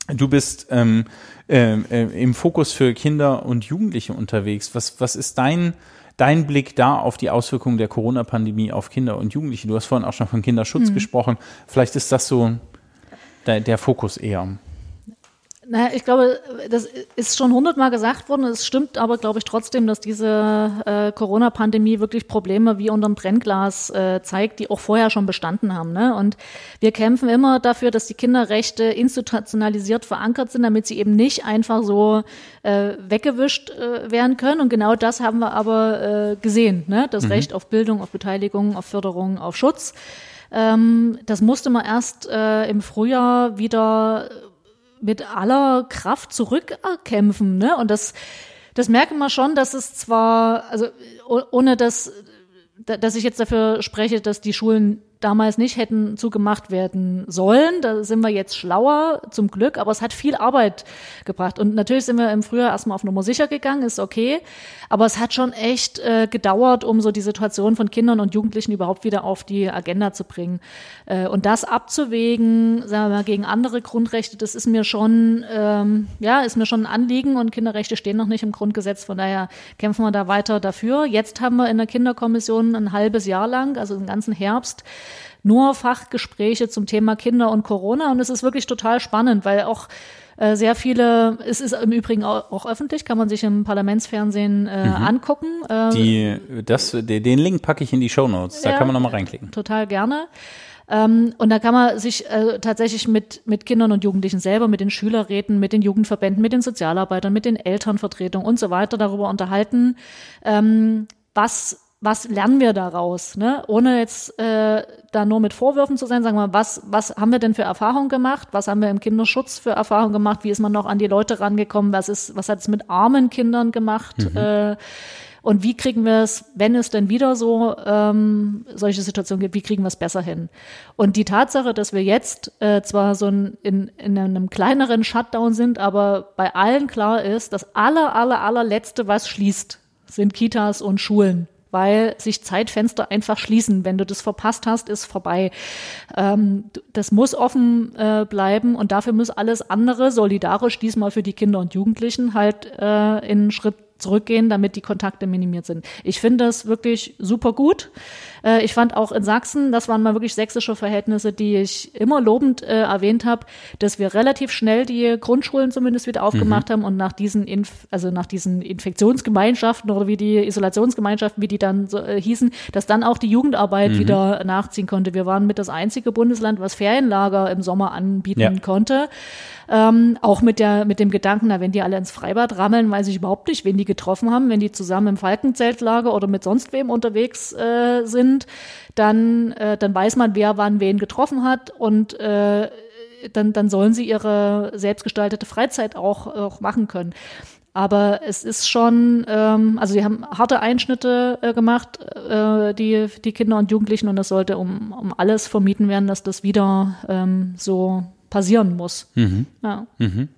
Du bist ähm, ähm, äh, im Fokus für Kinder und Jugendliche unterwegs. Was, was ist dein, dein Blick da auf die Auswirkungen der Corona-Pandemie auf Kinder und Jugendliche? Du hast vorhin auch schon von Kinderschutz gesprochen. Vielleicht ist das so der, der Fokus eher. Naja, ich glaube, das ist schon hundertmal gesagt worden. Es stimmt aber, glaube ich, trotzdem, dass diese äh, Corona-Pandemie wirklich Probleme wie unterm Brennglas äh, zeigt, die auch vorher schon bestanden haben. Ne? Und wir kämpfen immer dafür, dass die Kinderrechte institutionalisiert verankert sind, damit sie eben nicht einfach so äh, weggewischt äh, werden können. Und genau das haben wir aber äh, gesehen. Ne? Das Recht auf Bildung, auf Beteiligung, auf Förderung, auf Schutz. Ähm, das musste man erst äh, im Frühjahr wieder mit aller Kraft zurückkämpfen. Ne? Und das, das merken wir schon, dass es zwar, also oh- ohne dass, dass ich jetzt dafür spreche, dass die Schulen damals nicht hätten zugemacht werden sollen. Da sind wir jetzt schlauer, zum Glück, aber es hat viel Arbeit gebracht. Und natürlich sind wir im Frühjahr erstmal auf Nummer sicher gegangen, ist okay. Aber es hat schon echt äh, gedauert, um so die Situation von Kindern und Jugendlichen überhaupt wieder auf die Agenda zu bringen. Äh, und das abzuwägen, sagen wir mal, gegen andere Grundrechte, das ist mir schon, ähm, ja, ist mir schon ein Anliegen und Kinderrechte stehen noch nicht im Grundgesetz. Von daher kämpfen wir da weiter dafür. Jetzt haben wir in der Kinderkommission ein halbes Jahr lang, also den ganzen Herbst, nur Fachgespräche zum Thema Kinder und Corona und es ist wirklich total spannend, weil auch äh, sehr viele, es ist im Übrigen auch, auch öffentlich, kann man sich im Parlamentsfernsehen äh, angucken. Äh, Die, das, den Link packe ich in die Show Notes. Da Ja. kann man nochmal reinklicken. total gerne. Ähm, und da kann man sich äh, tatsächlich mit, mit Kindern und Jugendlichen selber, mit den Schülerräten, mit den Jugendverbänden, mit den Sozialarbeitern, mit den Elternvertretungen und so weiter darüber unterhalten, ähm, was was lernen wir daraus, ne? ohne jetzt äh, da nur mit Vorwürfen zu sein, sagen wir mal, was, was haben wir denn für Erfahrungen gemacht, was haben wir im Kinderschutz für Erfahrungen gemacht, wie ist man noch an die Leute rangekommen, was ist, was hat es mit armen Kindern gemacht, äh, und wie kriegen wir es, wenn es denn wieder so ähm, solche Situationen gibt, wie kriegen wir es besser hin? Und die Tatsache, dass wir jetzt äh, zwar so ein, in, in einem kleineren Shutdown sind, aber bei allen klar ist, das aller, aller, allerletzte, was schließt, sind Kitas und Schulen. Weil sich Zeitfenster einfach schließen. Wenn du das verpasst hast, ist vorbei. Ähm, das muss offen äh, bleiben und dafür muss alles andere solidarisch diesmal für die Kinder und Jugendlichen halt äh, in Schritt zurückgehen, damit die Kontakte minimiert sind. Ich finde das wirklich super gut. Äh, ich fand auch in Sachsen, das waren mal wirklich sächsische Verhältnisse, die ich immer lobend äh, erwähnt habe, dass wir relativ schnell die Grundschulen zumindest wieder aufgemacht mhm. haben und nach diesen, Inf also nach diesen Infektionsgemeinschaften oder wie die Isolationsgemeinschaften, wie die dann so, äh, hießen, dass dann auch die Jugendarbeit mhm. wieder nachziehen konnte. Wir waren mit das einzige Bundesland, was Ferienlager im Sommer anbieten ja. konnte. Ähm, auch mit der, mit dem Gedanken, na, wenn die alle ins Freibad rammeln, weiß ich überhaupt nicht, wen die getroffen haben, wenn die zusammen im Falkenzeltlager oder mit sonst wem unterwegs äh, sind, dann, äh, dann weiß man, wer wann wen getroffen hat und äh, dann, dann sollen sie ihre selbstgestaltete Freizeit auch, auch machen können. Aber es ist schon, ähm, also sie haben harte Einschnitte äh, gemacht, äh, die, die Kinder und Jugendlichen, und das sollte um, um alles vermieden werden, dass das wieder ähm, so passieren muss. Mhm. Ja. Mhm.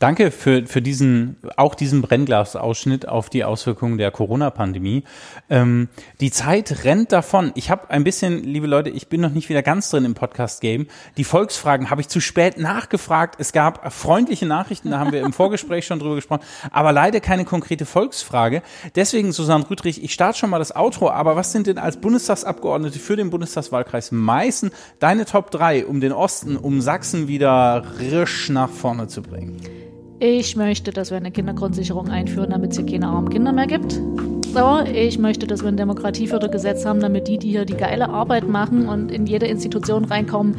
Danke für, für diesen, auch diesen Brennglasausschnitt auf die Auswirkungen der Corona-Pandemie. Ähm, die Zeit rennt davon. Ich habe ein bisschen, liebe Leute, ich bin noch nicht wieder ganz drin im Podcast-Game. Die Volksfragen habe ich zu spät nachgefragt. Es gab freundliche Nachrichten, da haben wir im Vorgespräch schon drüber gesprochen, aber leider keine konkrete Volksfrage. Deswegen, Susanne Rüdrich, ich starte schon mal das Outro, aber was sind denn als Bundestagsabgeordnete für den Bundestagswahlkreis Meißen deine Top 3, um den Osten, um Sachsen wieder risch nach vorne zu bringen? Ich möchte, dass wir eine Kindergrundsicherung einführen, damit es hier keine armen Kinder mehr gibt. So, ich möchte, dass wir ein Demokratiefördergesetz haben, damit die, die hier die geile Arbeit machen und in jede Institution reinkommen,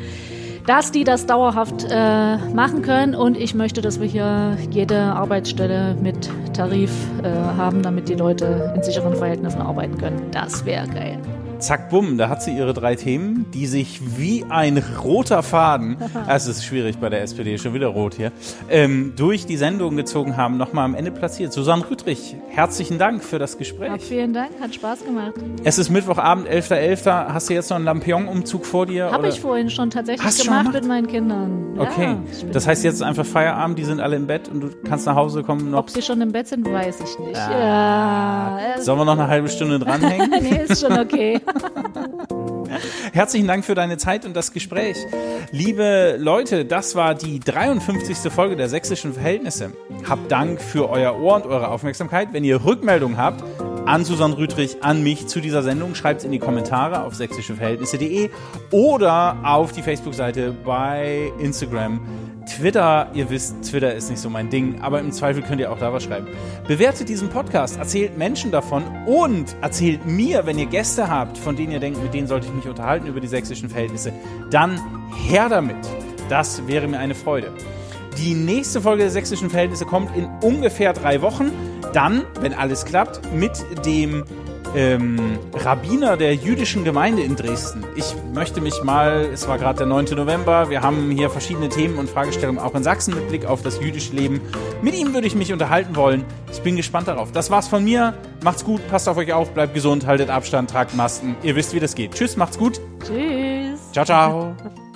dass die das dauerhaft äh, machen können. Und ich möchte, dass wir hier jede Arbeitsstelle mit Tarif äh, haben, damit die Leute in sicheren Verhältnissen arbeiten können. Das wäre geil. Zack, bumm, da hat sie ihre drei Themen, die sich wie ein roter Faden, es ist schwierig bei der SPD, schon wieder rot hier, ähm, durch die Sendung gezogen haben, nochmal am Ende platziert. Susanne Rüdrich, herzlichen Dank für das Gespräch. Ja, vielen Dank, hat Spaß gemacht. Es ist Mittwochabend, 11.11. .11. Hast du jetzt noch einen Lampion-Umzug vor dir? Habe ich vorhin schon tatsächlich Hast gemacht, gemacht mit meinen Kindern. Okay, ja, das heißt jetzt einfach Feierabend, die sind alle im Bett und du kannst nach Hause kommen. Noch Ob sie schon im Bett sind, weiß ich nicht. Ah. Ja. Sollen wir noch eine halbe Stunde dranhängen? nee, ist schon okay. Herzlichen Dank für deine Zeit und das Gespräch. Liebe Leute, das war die 53. Folge der sächsischen Verhältnisse. Habt Dank für euer Ohr und eure Aufmerksamkeit. Wenn ihr Rückmeldungen habt, an Susanne Rüdrich, an mich zu dieser Sendung, schreibt es in die Kommentare auf sächsischeverhältnisse.de oder auf die Facebook-Seite bei Instagram Twitter, ihr wisst, Twitter ist nicht so mein Ding, aber im Zweifel könnt ihr auch da was schreiben. Bewertet diesen Podcast, erzählt Menschen davon und erzählt mir, wenn ihr Gäste habt, von denen ihr denkt, mit denen sollte ich mich unterhalten über die sächsischen Verhältnisse, dann her damit. Das wäre mir eine Freude. Die nächste Folge der sächsischen Verhältnisse kommt in ungefähr drei Wochen. Dann, wenn alles klappt, mit dem ähm, Rabbiner der jüdischen Gemeinde in Dresden. Ich möchte mich mal, es war gerade der 9. November, wir haben hier verschiedene Themen und Fragestellungen auch in Sachsen mit Blick auf das jüdische Leben. Mit ihm würde ich mich unterhalten wollen. Ich bin gespannt darauf. Das war's von mir. Macht's gut, passt auf euch auf, bleibt gesund, haltet Abstand, tragt Masken. Ihr wisst, wie das geht. Tschüss, macht's gut. Tschüss. Ciao, ciao.